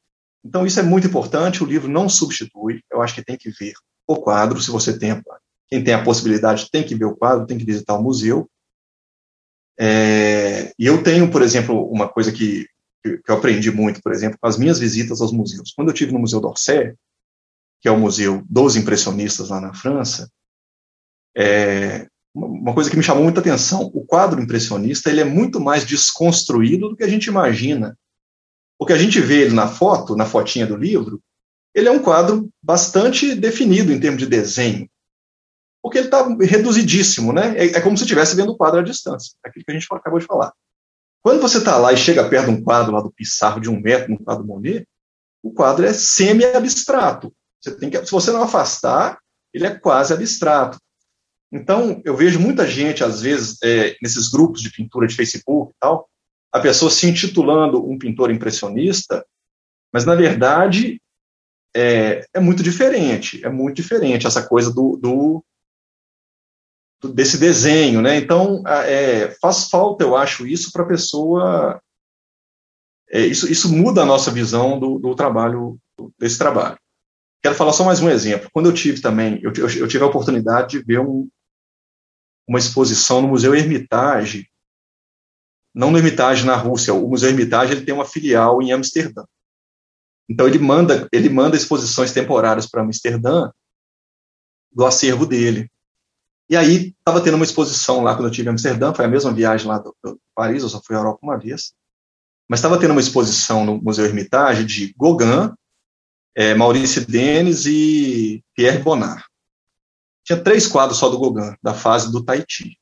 Então, isso é muito importante. O livro não substitui. Eu acho que tem que ver o quadro. Se você tem, quem tem a possibilidade, tem que ver o quadro, tem que visitar o museu. É, e eu tenho, por exemplo, uma coisa que, que eu aprendi muito, por exemplo, com as minhas visitas aos museus. Quando eu tive no Museu d'Orsay, que é o museu dos impressionistas lá na França, é, uma coisa que me chamou muita atenção, o quadro impressionista ele é muito mais desconstruído do que a gente imagina. O que a gente vê ele na foto, na fotinha do livro, ele é um quadro bastante definido em termos de desenho, porque ele está reduzidíssimo, né? É, é, como se estivesse vendo o quadro à distância, aquilo que a gente acabou de falar. Quando você está lá e chega perto de um quadro lá do Pissarro de um metro, um quadro Monet, o quadro é semi-abstrato. Você tem que, se você não afastar, ele é quase abstrato. Então, eu vejo muita gente, às vezes, é, nesses grupos de pintura de Facebook e tal, a pessoa se intitulando um pintor impressionista, mas, na verdade, é, é muito diferente, é muito diferente essa coisa do, do, do desse desenho, né? Então, é, faz falta, eu acho, isso para a pessoa... É, isso, isso muda a nossa visão do, do trabalho, desse trabalho. Quero falar só mais um exemplo. Quando eu tive também, eu, eu, eu tive a oportunidade de ver um, uma exposição no Museu Hermitage, não no Hermitage na Rússia, o Museu Hermitage ele tem uma filial em Amsterdã. Então ele manda ele manda exposições temporárias para Amsterdã do acervo dele. E aí estava tendo uma exposição lá quando eu tive em Amsterdã, foi a mesma viagem lá do, do Paris, eu só fui à Europa uma vez. Mas estava tendo uma exposição no Museu Hermitage de Gauguin, é, Maurice Denis e Pierre Bonnard. Tinha três quadros só do Gauguin, da fase do Tahiti.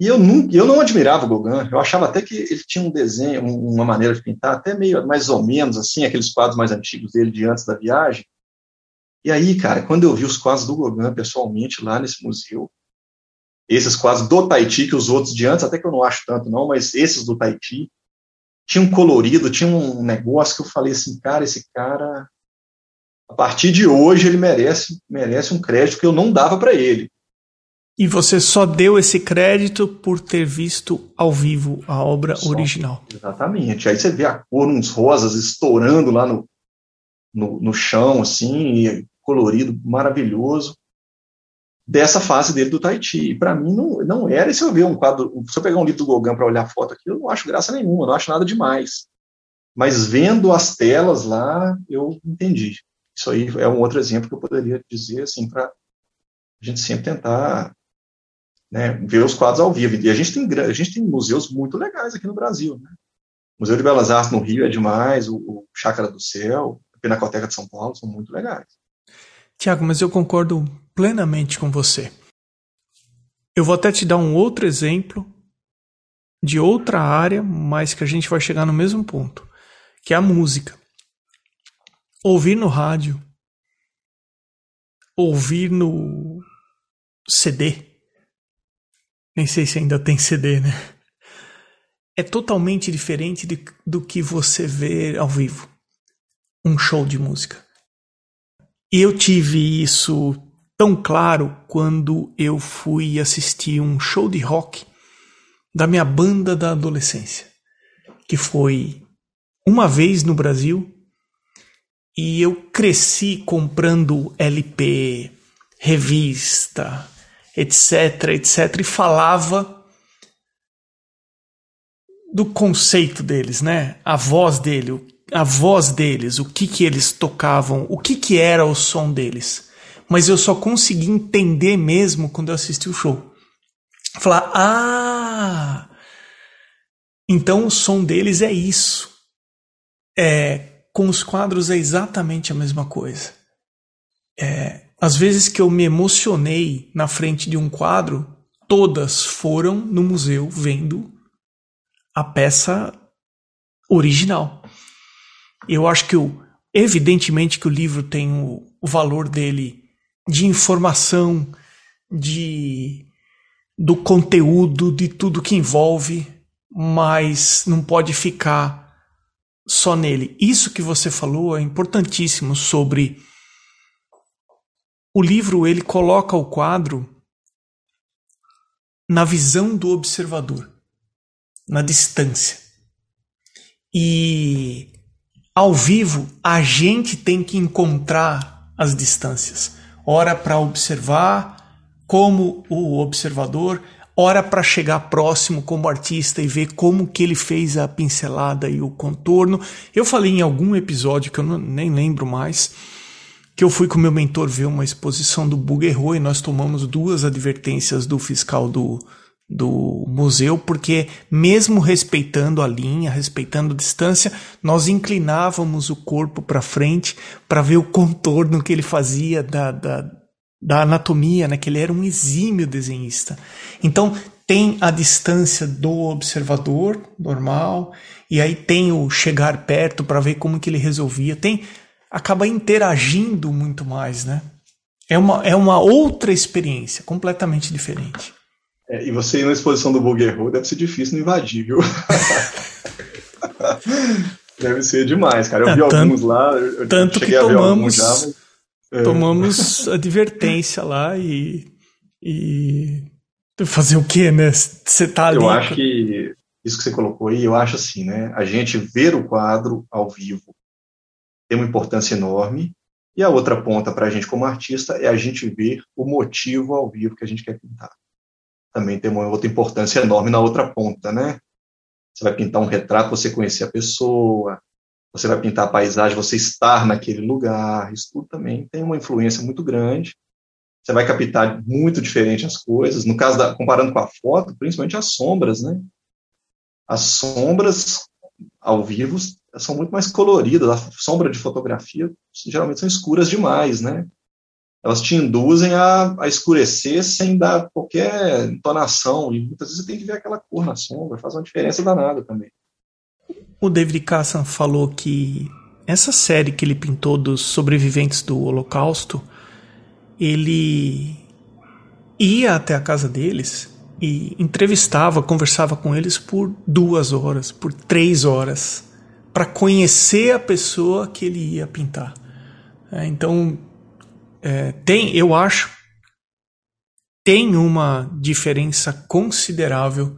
E eu não, eu não admirava o Gauguin, eu achava até que ele tinha um desenho, uma maneira de pintar, até meio mais ou menos assim, aqueles quadros mais antigos dele de antes da viagem. E aí, cara, quando eu vi os quadros do Gauguin pessoalmente lá nesse museu, esses quadros do Tahiti, que os outros de antes, até que eu não acho tanto não, mas esses do Tahiti, tinha um colorido, tinha um negócio que eu falei assim, cara, esse cara, a partir de hoje ele merece, merece um crédito que eu não dava para ele. E você só deu esse crédito por ter visto ao vivo a obra só, original. Exatamente. Aí você vê a cor, uns rosas estourando lá no, no, no chão, assim, colorido, maravilhoso. Dessa fase dele do Tahiti. E para mim não, não era. E se eu ver um quadro, se eu pegar um livro do Gauguin para olhar a foto aqui, eu não acho graça nenhuma, não acho nada demais. Mas vendo as telas lá, eu entendi. Isso aí é um outro exemplo que eu poderia dizer, assim, para a gente sempre tentar né, ver os quadros ao vivo. E a gente tem, a gente tem museus muito legais aqui no Brasil. Né? O Museu de Belas Artes no Rio é demais, o, o Chácara do Céu, a Pinacoteca de São Paulo são muito legais. Tiago, mas eu concordo plenamente com você. Eu vou até te dar um outro exemplo de outra área, mas que a gente vai chegar no mesmo ponto, que é a música. Ouvir no rádio, ouvir no CD, nem sei se ainda tem CD, né? É totalmente diferente de, do que você vê ao vivo. Um show de música. E eu tive isso tão claro quando eu fui assistir um show de rock da minha banda da adolescência, que foi uma vez no Brasil e eu cresci comprando LP, revista, etc, etc, e falava do conceito deles, né? A voz dele, a voz deles, o que que eles tocavam, o que que era o som deles. Mas eu só consegui entender mesmo quando eu assisti o show. Falar, ah, então o som deles é isso. É, com os quadros é exatamente a mesma coisa. É, as vezes que eu me emocionei na frente de um quadro, todas foram no museu vendo a peça original. Eu acho que o, evidentemente que o livro tem o, o valor dele de informação, de do conteúdo, de tudo que envolve, mas não pode ficar só nele. Isso que você falou é importantíssimo sobre o livro ele coloca o quadro na visão do observador, na distância. E ao vivo a gente tem que encontrar as distâncias. Ora para observar como o observador, ora para chegar próximo como artista e ver como que ele fez a pincelada e o contorno. Eu falei em algum episódio que eu não, nem lembro mais que eu fui com meu mentor ver uma exposição do Buguerro e nós tomamos duas advertências do fiscal do, do museu, porque mesmo respeitando a linha, respeitando a distância, nós inclinávamos o corpo para frente para ver o contorno que ele fazia da, da, da anatomia, né? que ele era um exímio desenhista. Então tem a distância do observador normal, e aí tem o chegar perto para ver como que ele resolvia. Tem acaba interagindo muito mais, né? É uma, é uma outra experiência, completamente diferente. É, e você ir na exposição do Buguerro deve ser difícil não invadir, viu? *laughs* deve ser demais, cara. Eu é, vi tanto, alguns lá, eu tanto que tomamos, já, mas. Tomamos advertência lá e, e fazer o quê, né? Você tá ali. Eu acho que isso que você colocou aí, eu acho assim, né? A gente ver o quadro ao vivo tem uma importância enorme. E a outra ponta para a gente como artista é a gente ver o motivo ao vivo que a gente quer pintar. Também tem uma outra importância enorme na outra ponta, né? Você vai pintar um retrato, você conhecer a pessoa, você vai pintar a paisagem, você estar naquele lugar, isso tudo também tem uma influência muito grande. Você vai captar muito diferente as coisas. No caso da, comparando com a foto, principalmente as sombras, né? As sombras ao vivo são muito mais coloridas, a sombra de fotografia geralmente são escuras demais, né? Elas te induzem a, a escurecer sem dar qualquer entonação, e muitas vezes você tem que ver aquela cor na sombra, faz uma diferença danada também. O David Cassan falou que essa série que ele pintou dos sobreviventes do Holocausto, ele ia até a casa deles e entrevistava, conversava com eles por duas horas, por três horas, para conhecer a pessoa que ele ia pintar. É, então, é, tem, eu acho, tem uma diferença considerável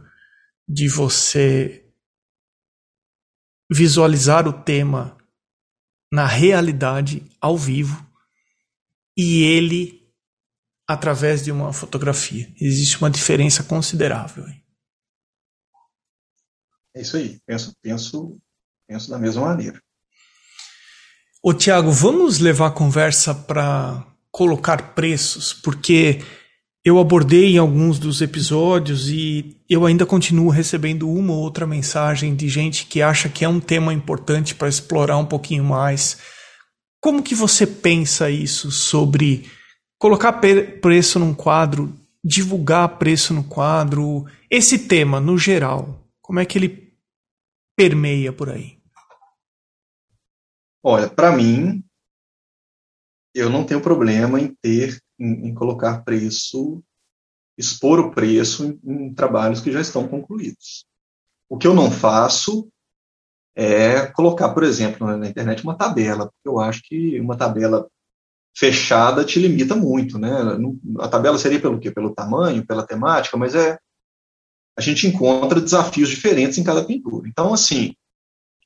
de você visualizar o tema na realidade, ao vivo, e ele através de uma fotografia. Existe uma diferença considerável. É isso aí. Penso, penso, penso da mesma maneira. Ô Tiago, vamos levar a conversa para colocar preços, porque eu abordei em alguns dos episódios e eu ainda continuo recebendo uma ou outra mensagem de gente que acha que é um tema importante para explorar um pouquinho mais. Como que você pensa isso sobre colocar preço num quadro, divulgar preço no quadro, esse tema no geral, como é que ele permeia por aí? Olha, para mim, eu não tenho problema em ter, em, em colocar preço, expor o preço em, em trabalhos que já estão concluídos. O que eu não faço é colocar, por exemplo, na internet uma tabela, porque eu acho que uma tabela fechada te limita muito, né? A tabela seria pelo quê? Pelo tamanho, pela temática, mas é a gente encontra desafios diferentes em cada pintura. Então, assim,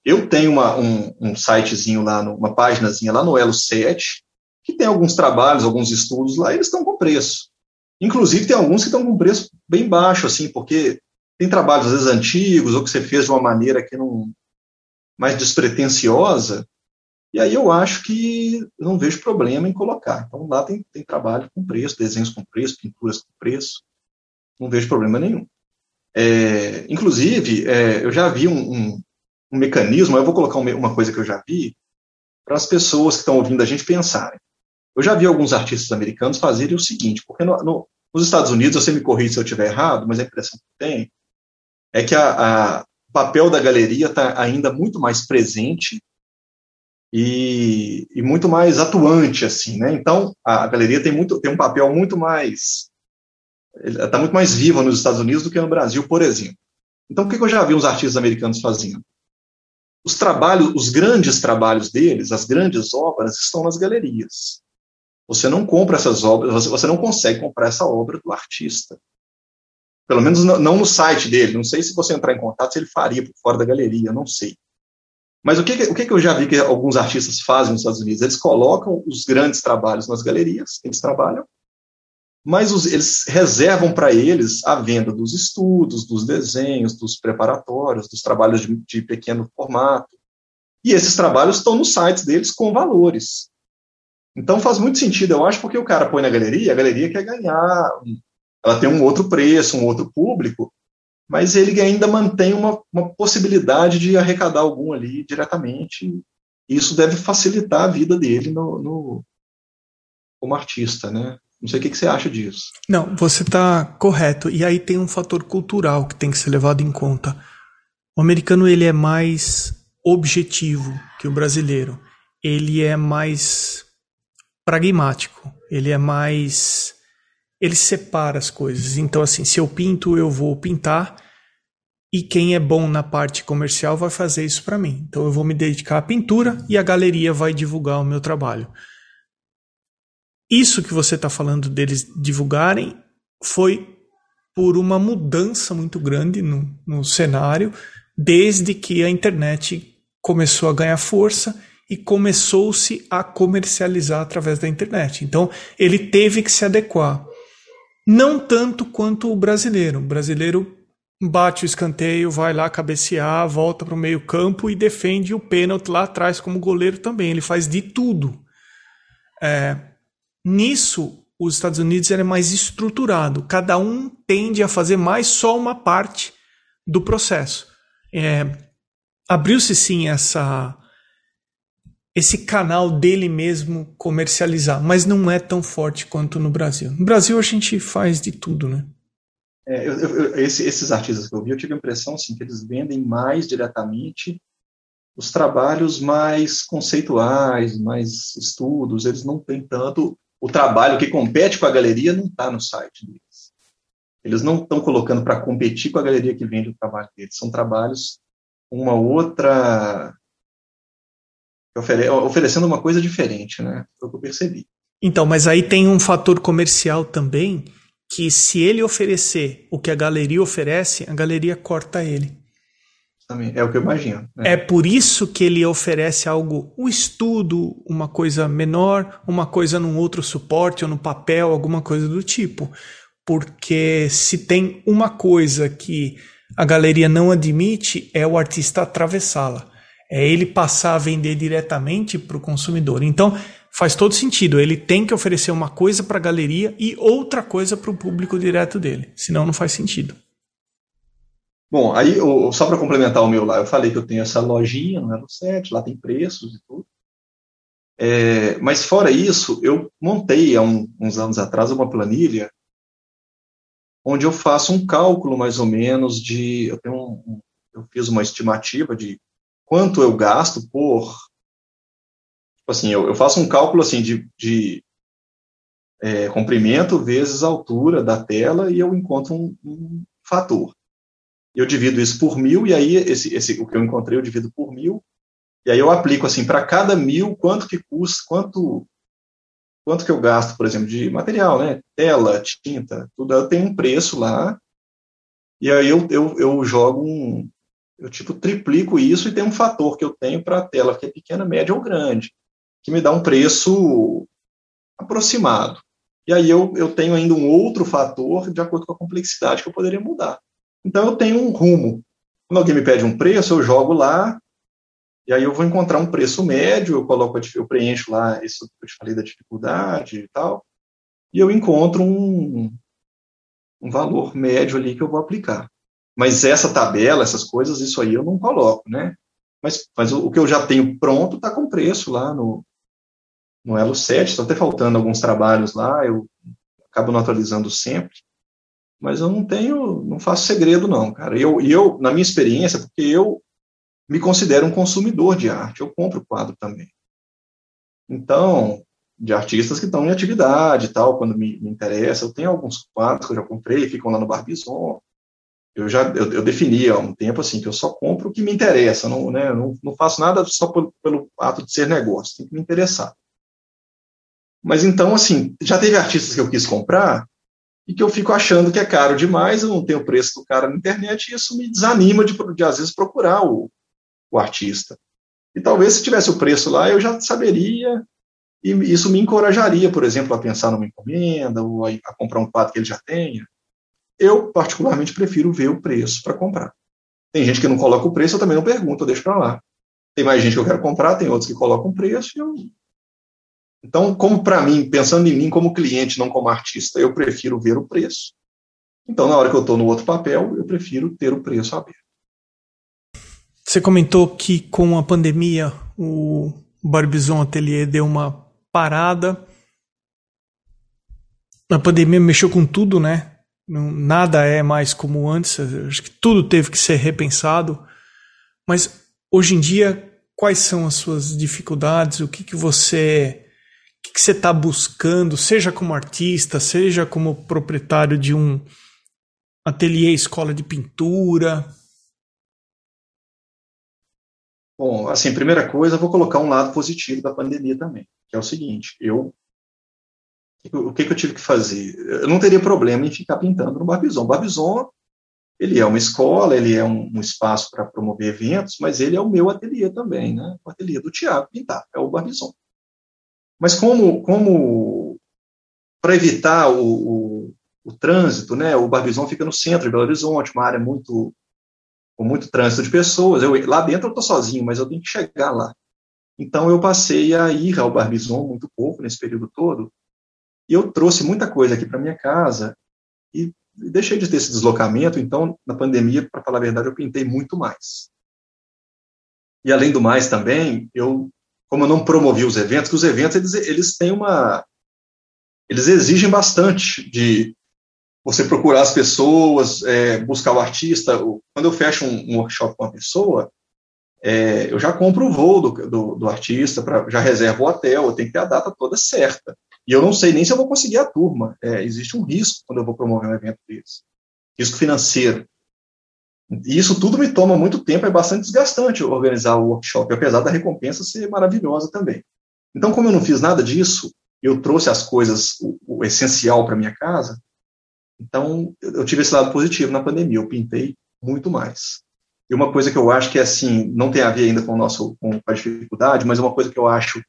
eu tenho uma, um, um sitezinho lá, uma páginazinha lá no Elo 7, que tem alguns trabalhos, alguns estudos lá, eles estão com preço. Inclusive, tem alguns que estão com preço bem baixo, assim, porque tem trabalhos, às vezes, antigos, ou que você fez de uma maneira que não mais despretensiosa, e aí eu acho que não vejo problema em colocar. Então lá tem, tem trabalho com preço, desenhos com preço, pinturas com preço, não vejo problema nenhum. É, inclusive, é, eu já vi um, um, um, mecanismo, eu vou colocar uma coisa que eu já vi, para as pessoas que estão ouvindo a gente pensarem. Eu já vi alguns artistas americanos fazerem o seguinte, porque no, no, nos Estados Unidos, você me corrige se eu estiver errado, mas a impressão que tem é que a, a, o papel da galeria está ainda muito mais presente e, e, muito mais atuante, assim, né? Então, a, galeria tem, muito, tem um papel muito mais... está muito mais viva nos Estados Unidos do que no Brasil, por exemplo. Então, o que, que eu já vi uns artistas americanos fazendo? Os trabalhos, os grandes trabalhos deles, as grandes obras, estão nas galerias. Você não compra essas obras, você, não consegue comprar essa obra do artista. Pelo menos não no site dele. Não sei se você entrar em contato, se ele faria por fora da galeria, não sei. Mas o que, o que eu já vi que alguns artistas fazem nos Estados Unidos? Eles colocam os grandes trabalhos nas galerias, eles trabalham, mas os, eles reservam para eles a venda dos estudos, dos desenhos, dos preparatórios, dos trabalhos de, de pequeno formato. E esses trabalhos estão nos sites deles com valores. Então faz muito sentido, eu acho, porque o cara põe na galeria, a galeria quer ganhar, ela tem um outro preço, um outro público, mas ele ainda mantém uma, uma possibilidade de arrecadar algum ali diretamente. E isso deve facilitar a vida dele no, no como artista, né? Não sei o que, que você acha disso. Não, você está correto. E aí tem um fator cultural que tem que ser levado em conta. O americano ele é mais objetivo que o brasileiro. Ele é mais pragmático. Ele é mais ele separa as coisas. Então, assim, se eu pinto, eu vou pintar e quem é bom na parte comercial vai fazer isso para mim. Então, eu vou me dedicar à pintura e a galeria vai divulgar o meu trabalho. Isso que você está falando deles divulgarem foi por uma mudança muito grande no, no cenário, desde que a internet começou a ganhar força e começou-se a comercializar através da internet. Então, ele teve que se adequar. Não tanto quanto o brasileiro. O brasileiro bate o escanteio, vai lá cabecear, volta para o meio-campo e defende o pênalti lá atrás como goleiro também. Ele faz de tudo. É, nisso, os Estados Unidos é mais estruturado. Cada um tende a fazer mais só uma parte do processo. É, abriu-se sim essa esse canal dele mesmo comercializar, mas não é tão forte quanto no Brasil. No Brasil a gente faz de tudo, né? É, eu, eu, esse, esses artistas que eu vi, eu tive a impressão assim, que eles vendem mais diretamente os trabalhos mais conceituais, mais estudos, eles não têm tanto. O trabalho que compete com a galeria não está no site deles. Eles não estão colocando para competir com a galeria que vende o trabalho deles. São trabalhos uma outra ofere oferecendo uma coisa diferente, né? Foi o que eu percebi. Então, mas aí tem um fator comercial também, que se ele oferecer o que a galeria oferece, a galeria corta ele. É o que eu imagino. Né? É por isso que ele oferece algo, um estudo, uma coisa menor, uma coisa num outro suporte ou no papel, alguma coisa do tipo. Porque se tem uma coisa que a galeria não admite, é o artista atravessá-la é ele passar a vender diretamente para o consumidor. Então, faz todo sentido. Ele tem que oferecer uma coisa para a galeria e outra coisa para o público direto dele. Senão, não faz sentido. Bom, aí só para complementar o meu lá, eu falei que eu tenho essa lojinha no Elo 7, lá tem preços e tudo. É, mas fora isso, eu montei há um, uns anos atrás uma planilha onde eu faço um cálculo mais ou menos de, eu tenho um, eu fiz uma estimativa de quanto eu gasto por. Tipo assim, eu, eu faço um cálculo assim de, de é, comprimento vezes altura da tela e eu encontro um, um fator. Eu divido isso por mil e aí esse, esse, o que eu encontrei eu divido por mil e aí eu aplico assim para cada mil quanto que custa, quanto quanto que eu gasto, por exemplo, de material, né? Tela, tinta, tudo. Tenho um preço lá e aí eu, eu, eu jogo um, eu tipo triplico isso e tem um fator que eu tenho para a tela, que é pequena, média ou grande, que me dá um preço aproximado. E aí eu, eu tenho ainda um outro fator de acordo com a complexidade que eu poderia mudar. Então eu tenho um rumo. Quando alguém me pede um preço, eu jogo lá, e aí eu vou encontrar um preço médio, eu coloco, eu preencho lá isso que eu te falei da dificuldade e tal, e eu encontro um, um valor médio ali que eu vou aplicar. Mas essa tabela, essas coisas, isso aí eu não coloco, né? Mas, mas o, que eu já tenho pronto está com preço lá no, no Elo 7, está até faltando alguns trabalhos lá, eu acabo não atualizando sempre, mas eu não tenho, não faço segredo não, cara. E eu, eu, na minha experiência, porque eu me considero um consumidor de arte, eu compro quadro também. Então, de artistas que estão em atividade e tal, quando me, me interessa, eu tenho alguns quadros que eu já comprei, ficam lá no Barbizon, eu já eu, eu defini há um tempo assim que eu só compro o que me interessa, não, né, não, não faço nada só por, pelo ato de ser negócio, tem que me interessar. Mas então, assim, já teve artistas que eu quis comprar e que eu fico achando que é caro demais, eu não tenho o preço do cara na internet, e isso me desanima de, de às vezes, procurar o, o artista. E talvez se tivesse o preço lá, eu já saberia, e isso me encorajaria, por exemplo, a pensar numa encomenda, ou a, a comprar um quadro que ele já tenha. Eu, particularmente, prefiro ver o preço para comprar. Tem gente que não coloca o preço, eu também não pergunto, eu deixo para lá. Tem mais gente que eu quero comprar, tem outros que colocam o preço. Eu... Então, como para mim, pensando em mim como cliente, não como artista, eu prefiro ver o preço. Então, na hora que eu estou no outro papel, eu prefiro ter o preço aberto. Você comentou que com a pandemia o Barbizon Atelier deu uma parada. A pandemia mexeu com tudo, né? Não, nada é mais como antes, acho que tudo teve que ser repensado. Mas hoje em dia, quais são as suas dificuldades? O que, que você que, que você está buscando, seja como artista, seja como proprietário de um ateliê, escola de pintura? Bom, assim, primeira coisa, vou colocar um lado positivo da pandemia também, que é o seguinte: eu o que, que, eu tive que fazer? Eu não teria problema em ficar pintando no Barbizon. O Barbizon, ele é uma escola, ele é um, um espaço para promover eventos, mas ele é o meu ateliê também, né? O ateliê do Tiago Pintar, é o Barbizon. Mas como, como para evitar o, o, o, trânsito, né? O Barbizon fica no centro de Belo Horizonte, uma área muito com muito trânsito de pessoas. Eu, lá dentro eu estou sozinho, mas eu tenho que chegar lá. Então eu passei a ir ao Barbizon muito pouco nesse período todo, e eu trouxe muita coisa aqui para minha casa e deixei de ter esse deslocamento. Então, na pandemia, para falar a verdade, eu pintei muito mais. E além do mais também, eu, como eu não promovi os eventos, que os eventos eles, eles têm uma, eles exigem bastante de você procurar as pessoas, é, buscar o artista. Quando eu fecho um, um workshop com uma pessoa, é, eu já compro o voo do, do, do artista, pra, já reservo o hotel, eu tenho que ter a data toda certa. E eu não sei nem se eu vou conseguir a turma. É, existe um risco quando eu vou promover um evento desse. Risco financeiro. E isso tudo me toma muito tempo, é bastante desgastante organizar o workshop, apesar da recompensa ser maravilhosa também. Então, como eu não fiz nada disso, eu trouxe as coisas, o, o essencial para minha casa, então eu tive esse lado positivo na pandemia, eu pintei muito mais. E uma coisa que eu acho que, assim, não tem a ver ainda com, o nosso, com a dificuldade, mas é uma coisa que eu acho,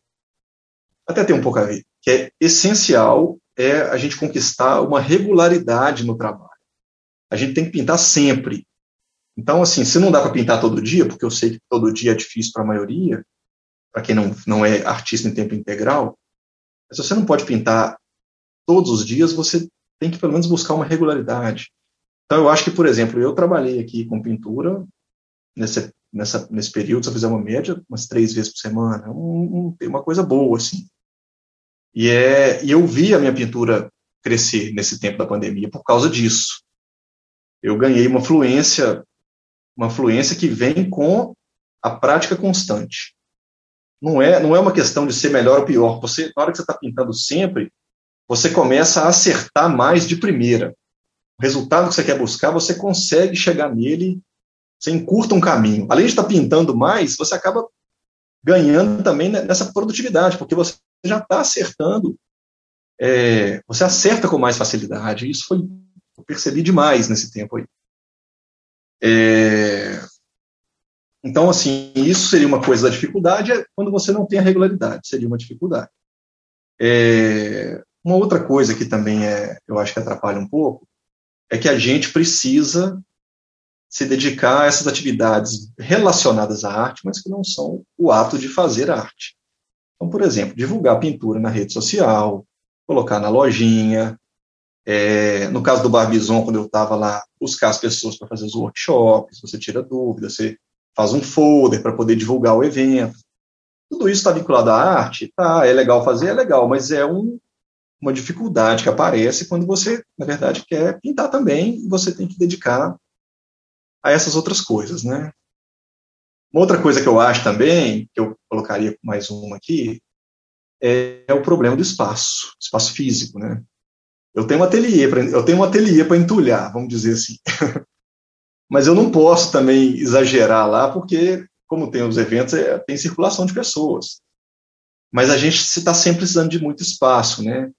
até tem um pouco a ver, que é essencial é a gente conquistar uma regularidade no trabalho. A gente tem que pintar sempre. Então, assim, se não dá para pintar todo dia, porque eu sei que todo dia é difícil para a maioria, para quem não, não é artista em tempo integral, se você não pode pintar todos os dias, você tem que pelo menos buscar uma regularidade. Então, eu acho que, por exemplo, eu trabalhei aqui com pintura nesse, nessa, nesse período, se eu fizer uma média, umas três vezes por semana, um, uma coisa boa, assim. E, é, e eu vi a minha pintura crescer nesse tempo da pandemia por causa disso. Eu ganhei uma fluência, uma fluência que vem com a prática constante. Não é, não é uma questão de ser melhor ou pior. Você, na hora que você está pintando sempre, você começa a acertar mais de primeira. O resultado que você quer buscar, você consegue chegar nele você encurta um caminho. Além de estar pintando mais, você acaba ganhando também nessa produtividade, porque você já está acertando, é, você acerta com mais facilidade. Isso foi, eu percebi demais nesse tempo aí. É, então, assim, isso seria uma coisa da dificuldade, é quando você não tem a regularidade, seria uma dificuldade. É, uma outra coisa que também é, eu acho que atrapalha um pouco, é que a gente precisa se dedicar a essas atividades relacionadas à arte, mas que não são o ato de fazer arte. Então, por exemplo, divulgar pintura na rede social, colocar na lojinha. É, no caso do Barbizon, quando eu estava lá, buscar as pessoas para fazer os workshops, você tira dúvidas, você faz um folder para poder divulgar o evento. Tudo isso está vinculado à arte, tá? É legal fazer, é legal, mas é um, uma dificuldade que aparece quando você, na verdade, quer pintar também e você tem que dedicar a essas outras coisas, né? Uma outra coisa que eu acho também, que eu colocaria mais uma aqui, é, é o problema do espaço, espaço físico, né? Eu tenho um ateliê para eu tenho um ateliê para entulhar, vamos dizer assim. *laughs* Mas eu não posso também exagerar lá, porque como tem os eventos, é, tem circulação de pessoas. Mas a gente está sempre precisando de muito espaço, né?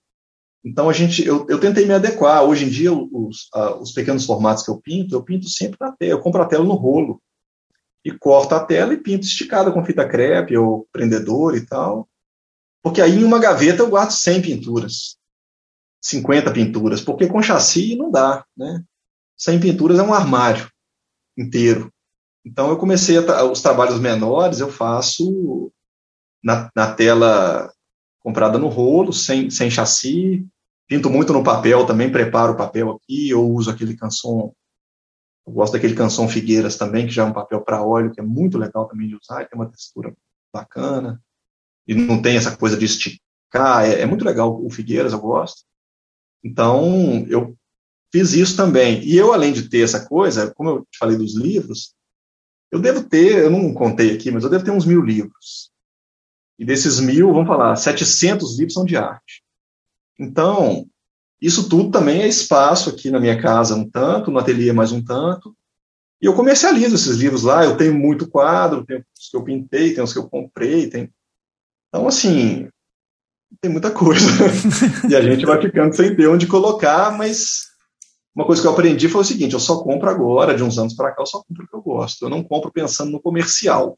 Então a gente, eu, eu tentei me adequar. Hoje em dia os, os pequenos formatos que eu pinto, eu pinto sempre na tela. Eu compro a tela no rolo e corto a tela e pinto esticada com fita crepe ou prendedor e tal. Porque aí em uma gaveta eu guardo 100 pinturas, 50 pinturas, porque com chassi não dá, né? 100 pinturas é um armário inteiro. Então eu comecei a, os trabalhos menores eu faço na, na tela comprada no rolo, sem, sem chassi. Pinto muito no papel também, preparo o papel aqui, eu uso aquele canção. Eu gosto daquele canção Figueiras também, que já é um papel para óleo, que é muito legal também de usar, tem uma textura bacana. E não tem essa coisa de esticar, é, é muito legal o Figueiras, eu gosto. Então, eu fiz isso também. E eu, além de ter essa coisa, como eu te falei dos livros, eu devo ter, eu não contei aqui, mas eu devo ter uns mil livros. E desses mil, vamos falar, 700 livros são de arte. Então, isso tudo também é espaço aqui na minha casa um tanto, no ateliê mais um tanto. E eu comercializo esses livros lá. Eu tenho muito quadro, tem os que eu pintei, tem os que eu comprei. Tem... Então, assim, tem muita coisa. *laughs* e a gente vai ficando sem ter onde colocar, mas uma coisa que eu aprendi foi o seguinte: eu só compro agora, de uns anos para cá, eu só compro o que eu gosto. Eu não compro pensando no comercial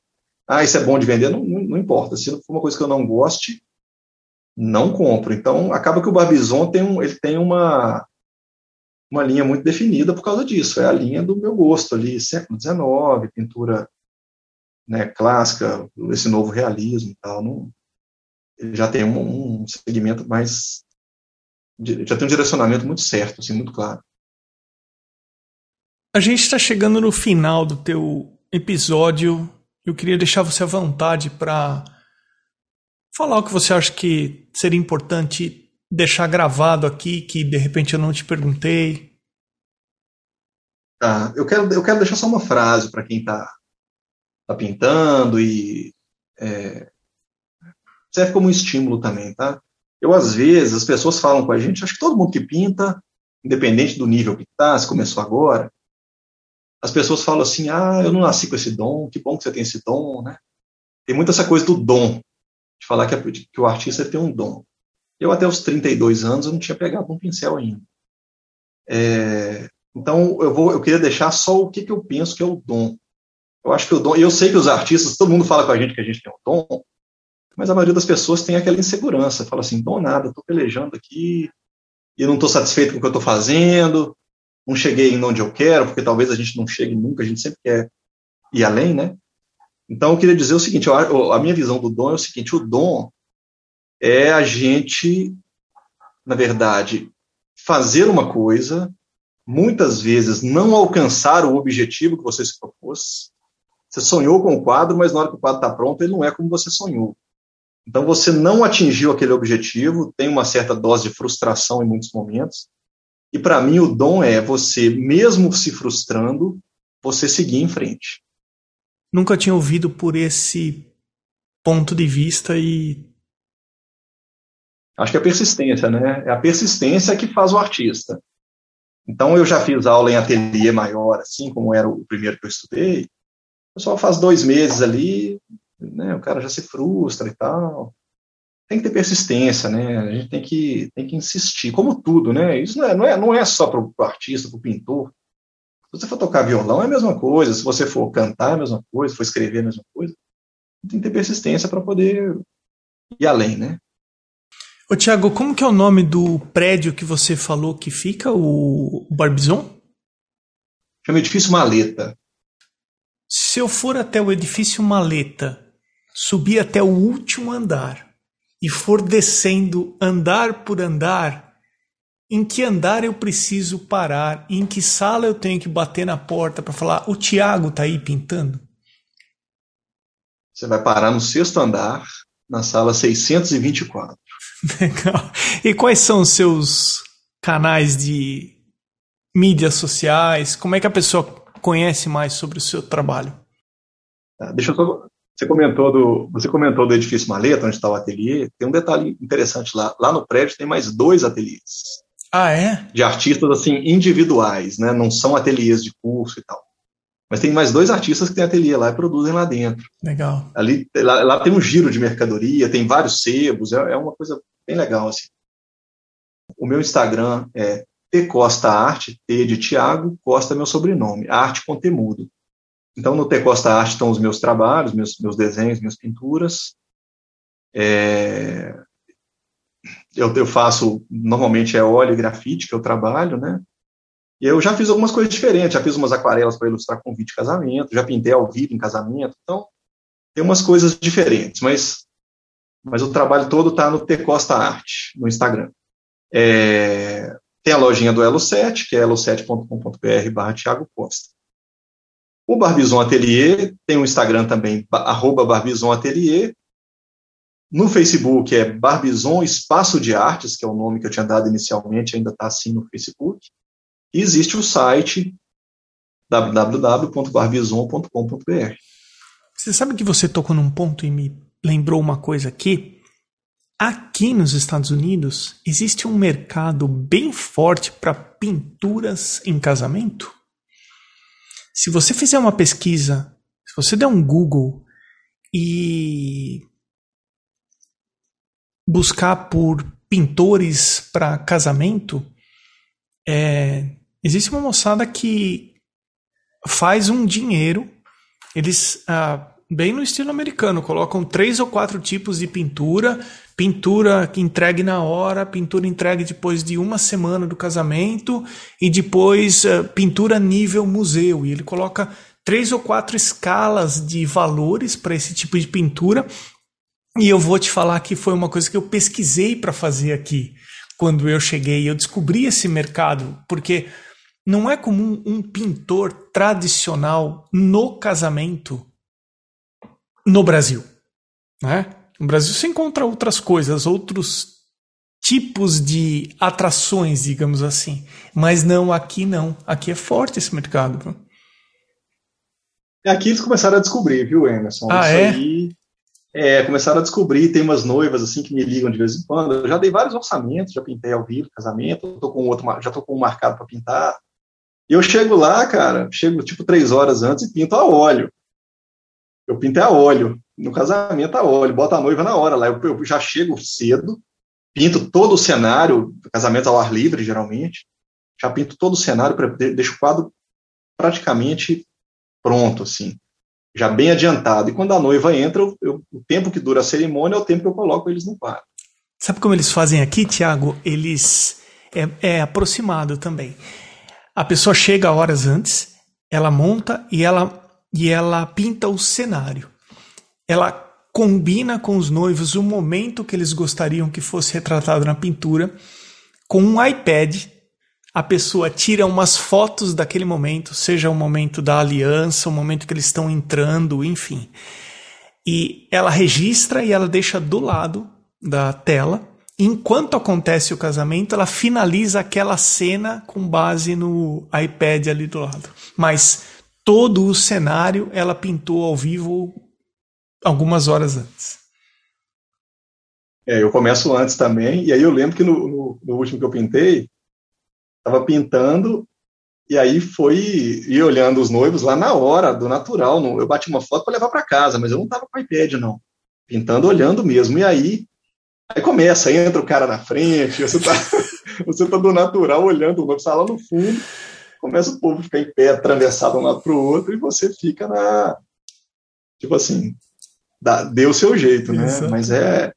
ah, isso é bom de vender, não, não, não importa. Se for uma coisa que eu não goste, não compro. Então, acaba que o Barbizon tem, um, ele tem uma, uma linha muito definida por causa disso. É a linha do meu gosto ali, século XIX, pintura né, clássica, esse novo realismo e tal. Não, ele já tem um, um segmento mais. Já tem um direcionamento muito certo, assim, muito claro. A gente está chegando no final do teu episódio eu queria deixar você à vontade para falar o que você acha que seria importante deixar gravado aqui, que de repente eu não te perguntei. Tá, eu quero, eu quero deixar só uma frase para quem está tá pintando e é, serve como um estímulo também, tá? Eu, às vezes, as pessoas falam com a gente, acho que todo mundo que pinta, independente do nível que está, se começou agora, as pessoas falam assim, ah, eu não nasci com esse dom, que bom que você tem esse dom, né? Tem muita essa coisa do dom, de falar que, a, que o artista tem um dom. Eu, até os 32 anos, eu não tinha pegado um pincel ainda. É, então, eu, vou, eu queria deixar só o que, que eu penso que é o dom. Eu acho que o dom, eu sei que os artistas, todo mundo fala com a gente que a gente tem um dom, mas a maioria das pessoas tem aquela insegurança, fala assim, dom nada, estou pelejando aqui, e não estou satisfeito com o que eu estou fazendo, não cheguei em onde eu quero, porque talvez a gente não chegue nunca, a gente sempre quer ir além, né? Então, eu queria dizer o seguinte, a minha visão do dom é o seguinte, o dom é a gente, na verdade, fazer uma coisa, muitas vezes não alcançar o objetivo que você se propôs. Você sonhou com o quadro, mas na hora que o quadro está pronto, ele não é como você sonhou. Então, você não atingiu aquele objetivo, tem uma certa dose de frustração em muitos momentos. E para mim, o dom é você, mesmo se frustrando, você seguir em frente. Nunca tinha ouvido por esse ponto de vista e Acho que é a persistência, né? É a persistência que faz o artista. Então, eu já fiz aula em ateliê maior, assim, como era o primeiro que eu estudei. O pessoal faz dois meses ali, né? O cara já se frustra e tal. Tem que ter persistência, né? A gente tem que, tem que insistir, como tudo, né? Isso não é, não é, não é só para o artista, para o pintor. Se você for tocar violão, é a mesma coisa. Se você for cantar, é a mesma coisa. Se for escrever, é a mesma coisa. Tem que ter persistência para poder ir além, né? Ô, Tiago, como que é o nome do prédio que você falou que fica, o Barbizon? Chama Edifício Maleta. Se eu for até o Edifício Maleta, subir até o último andar e for descendo andar por andar, em que andar eu preciso parar? Em que sala eu tenho que bater na porta para falar, o Tiago tá aí pintando? Você vai parar no sexto andar, na sala 624. *laughs* Legal. E quais são os seus canais de mídias sociais? Como é que a pessoa conhece mais sobre o seu trabalho? Ah, deixa eu só. Você comentou do, você comentou do edifício Maleta, onde está o ateliê. Tem um detalhe interessante lá. Lá no prédio tem mais dois ateliês. Ah, é? De artistas assim individuais, né? Não são ateliês de curso e tal. Mas tem mais dois artistas que têm ateliê lá e produzem lá dentro. Legal. Ali, lá, lá tem um giro de mercadoria, tem vários sebos, é, é uma coisa bem legal assim. O meu Instagram é T Costa Arte, T de Tiago, Costa é meu sobrenome, arte com temudo. Então no T Costa Arte estão os meus trabalhos, meus, meus desenhos, minhas pinturas. É... Eu, eu faço, normalmente é óleo e grafite que eu trabalho, né? E eu já fiz algumas coisas diferentes, já fiz umas aquarelas para ilustrar convite de casamento, já pintei ao vivo em casamento, então tem umas coisas diferentes, mas mas o trabalho todo está no T Costa Arte, no Instagram. É, tem a lojinha do Elo7, que é elo7.com.br barra Thiago Costa. O Barbizon Atelier tem um Instagram também, arroba Barbizon Atelier. No Facebook é Barbizon Espaço de Artes, que é o nome que eu tinha dado inicialmente, ainda está assim no Facebook. E existe o site www.barbizon.com.br. Você sabe que você tocou num ponto e me lembrou uma coisa aqui. Aqui nos Estados Unidos existe um mercado bem forte para pinturas em casamento. Se você fizer uma pesquisa, se você der um Google e buscar por pintores para casamento, é, existe uma moçada que faz um dinheiro. Eles ah, bem no estilo americano. Colocam três ou quatro tipos de pintura, pintura entregue na hora, pintura entregue depois de uma semana do casamento e depois uh, pintura nível museu. E ele coloca três ou quatro escalas de valores para esse tipo de pintura. E eu vou te falar que foi uma coisa que eu pesquisei para fazer aqui. Quando eu cheguei, eu descobri esse mercado, porque não é comum um pintor tradicional no casamento no Brasil, né? No Brasil você encontra outras coisas, outros tipos de atrações, digamos assim. Mas não, aqui não. Aqui é forte esse mercado. Viu? Aqui eles começaram a descobrir, viu, Emerson? Ah, Isso é? aí. É, começaram a descobrir, tem umas noivas assim que me ligam de vez em quando. Eu já dei vários orçamentos, já pintei ao vivo, casamento, tô com outro, já tô com um marcado para pintar. E eu chego lá, cara, chego tipo três horas antes e pinto a óleo. Eu pinto a óleo, no casamento a óleo, boto a noiva na hora lá. Eu, eu já chego cedo, pinto todo o cenário, casamento ao ar livre, geralmente. Já pinto todo o cenário, deixo o quadro praticamente pronto, assim, já bem adiantado. E quando a noiva entra, eu, o tempo que dura a cerimônia é o tempo que eu coloco eles no quadro. Sabe como eles fazem aqui, Tiago? Eles. É, é aproximado também. A pessoa chega horas antes, ela monta e ela, e ela pinta o cenário. Ela combina com os noivos o momento que eles gostariam que fosse retratado na pintura, com um iPad. A pessoa tira umas fotos daquele momento, seja o momento da aliança, o momento que eles estão entrando, enfim. E ela registra e ela deixa do lado da tela. Enquanto acontece o casamento, ela finaliza aquela cena com base no iPad ali do lado. Mas todo o cenário ela pintou ao vivo algumas horas antes. É, eu começo antes também, e aí eu lembro que no, no, no último que eu pintei, estava pintando, e aí foi ir olhando os noivos lá na hora, do natural. eu bati uma foto para levar para casa, mas eu não estava com iPad, não. Pintando, olhando mesmo. E aí, aí começa, entra o cara na frente, você está *laughs* você tá do natural olhando o noivo, está lá no fundo, começa o povo a ficar em pé, atravessado um lado para o outro, e você fica na. Tipo assim, dá, dê o seu jeito, né? Isso. Mas é.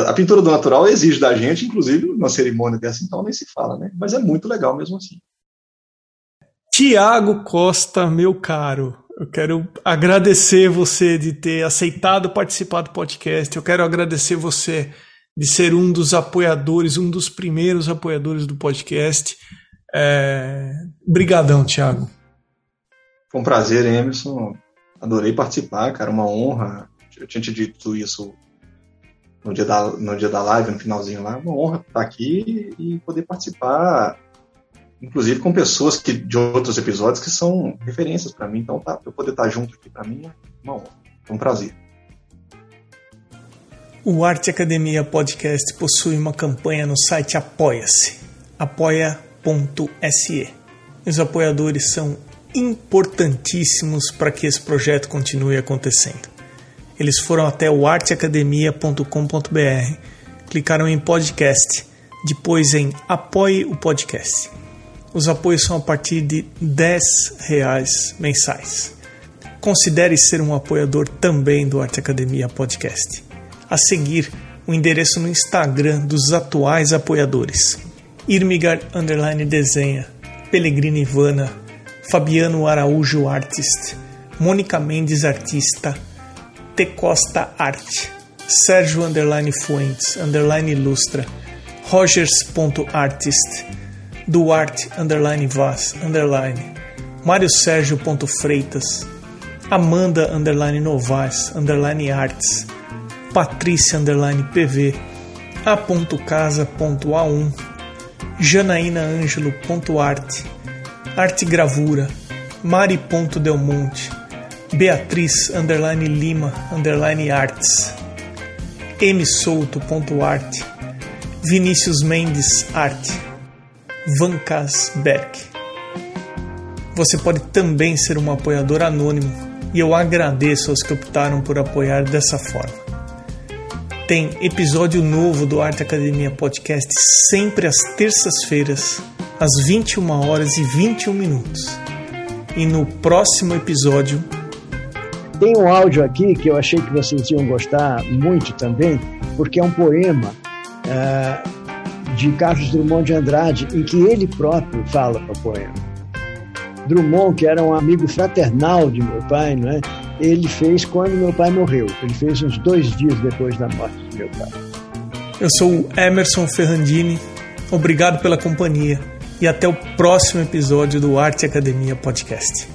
A pintura do natural exige da gente, inclusive, uma cerimônia dessa, então nem se fala, né? Mas é muito legal mesmo assim. Tiago Costa, meu caro, eu quero agradecer você de ter aceitado participar do podcast. Eu quero agradecer você de ser um dos apoiadores, um dos primeiros apoiadores do podcast. É... Brigadão, Tiago. Foi um prazer, Emerson. Adorei participar, cara, uma honra eu tinha te dito isso no dia da, no dia da live, no finalzinho lá, uma honra estar aqui e poder participar, inclusive com pessoas que, de outros episódios que são referências para mim. Então, tá, eu poder estar junto aqui para mim é uma honra, é um prazer. O Arte Academia Podcast possui uma campanha no site Apoia-se, apoia.se. Os apoiadores são importantíssimos para que esse projeto continue acontecendo. Eles foram até o arteacademia.com.br, clicaram em podcast, depois em apoie o podcast. Os apoios são a partir de 10 reais mensais. Considere ser um apoiador também do Arte Academia Podcast. A seguir, o endereço no Instagram dos atuais apoiadores. Irmigar Underline Desenha, Pellegrini Ivana, Fabiano Araújo Artist, Mônica Mendes Artista, T Costa Arte, Sérgio Underline Fuentes, Underline Ilustra, Rogers.artist, Duarte Underline Vaz, Underline, Mário Sérgio Freitas, Amanda Underline Novaes, Underline Arts, Patrícia Underline PV, A.casa.a1, Janaína Ângelo.arte, Arte Gravura, Mari.delmonte, Beatriz underline Lima underline Arts msouto.arte Vinícius Mendes Arte Vancas Berg Você pode também ser um apoiador anônimo e eu agradeço aos que optaram por apoiar dessa forma. Tem episódio novo do Arte Academia Podcast sempre às terças-feiras, às 21 horas e 21 minutos. E no próximo episódio tem um áudio aqui que eu achei que vocês iam gostar muito também, porque é um poema uh, de Carlos Drummond de Andrade, em que ele próprio fala o poema. Drummond, que era um amigo fraternal de meu pai, não é? ele fez quando meu pai morreu. Ele fez uns dois dias depois da morte de meu pai. Eu sou o Emerson Ferrandini. Obrigado pela companhia e até o próximo episódio do Arte Academia Podcast.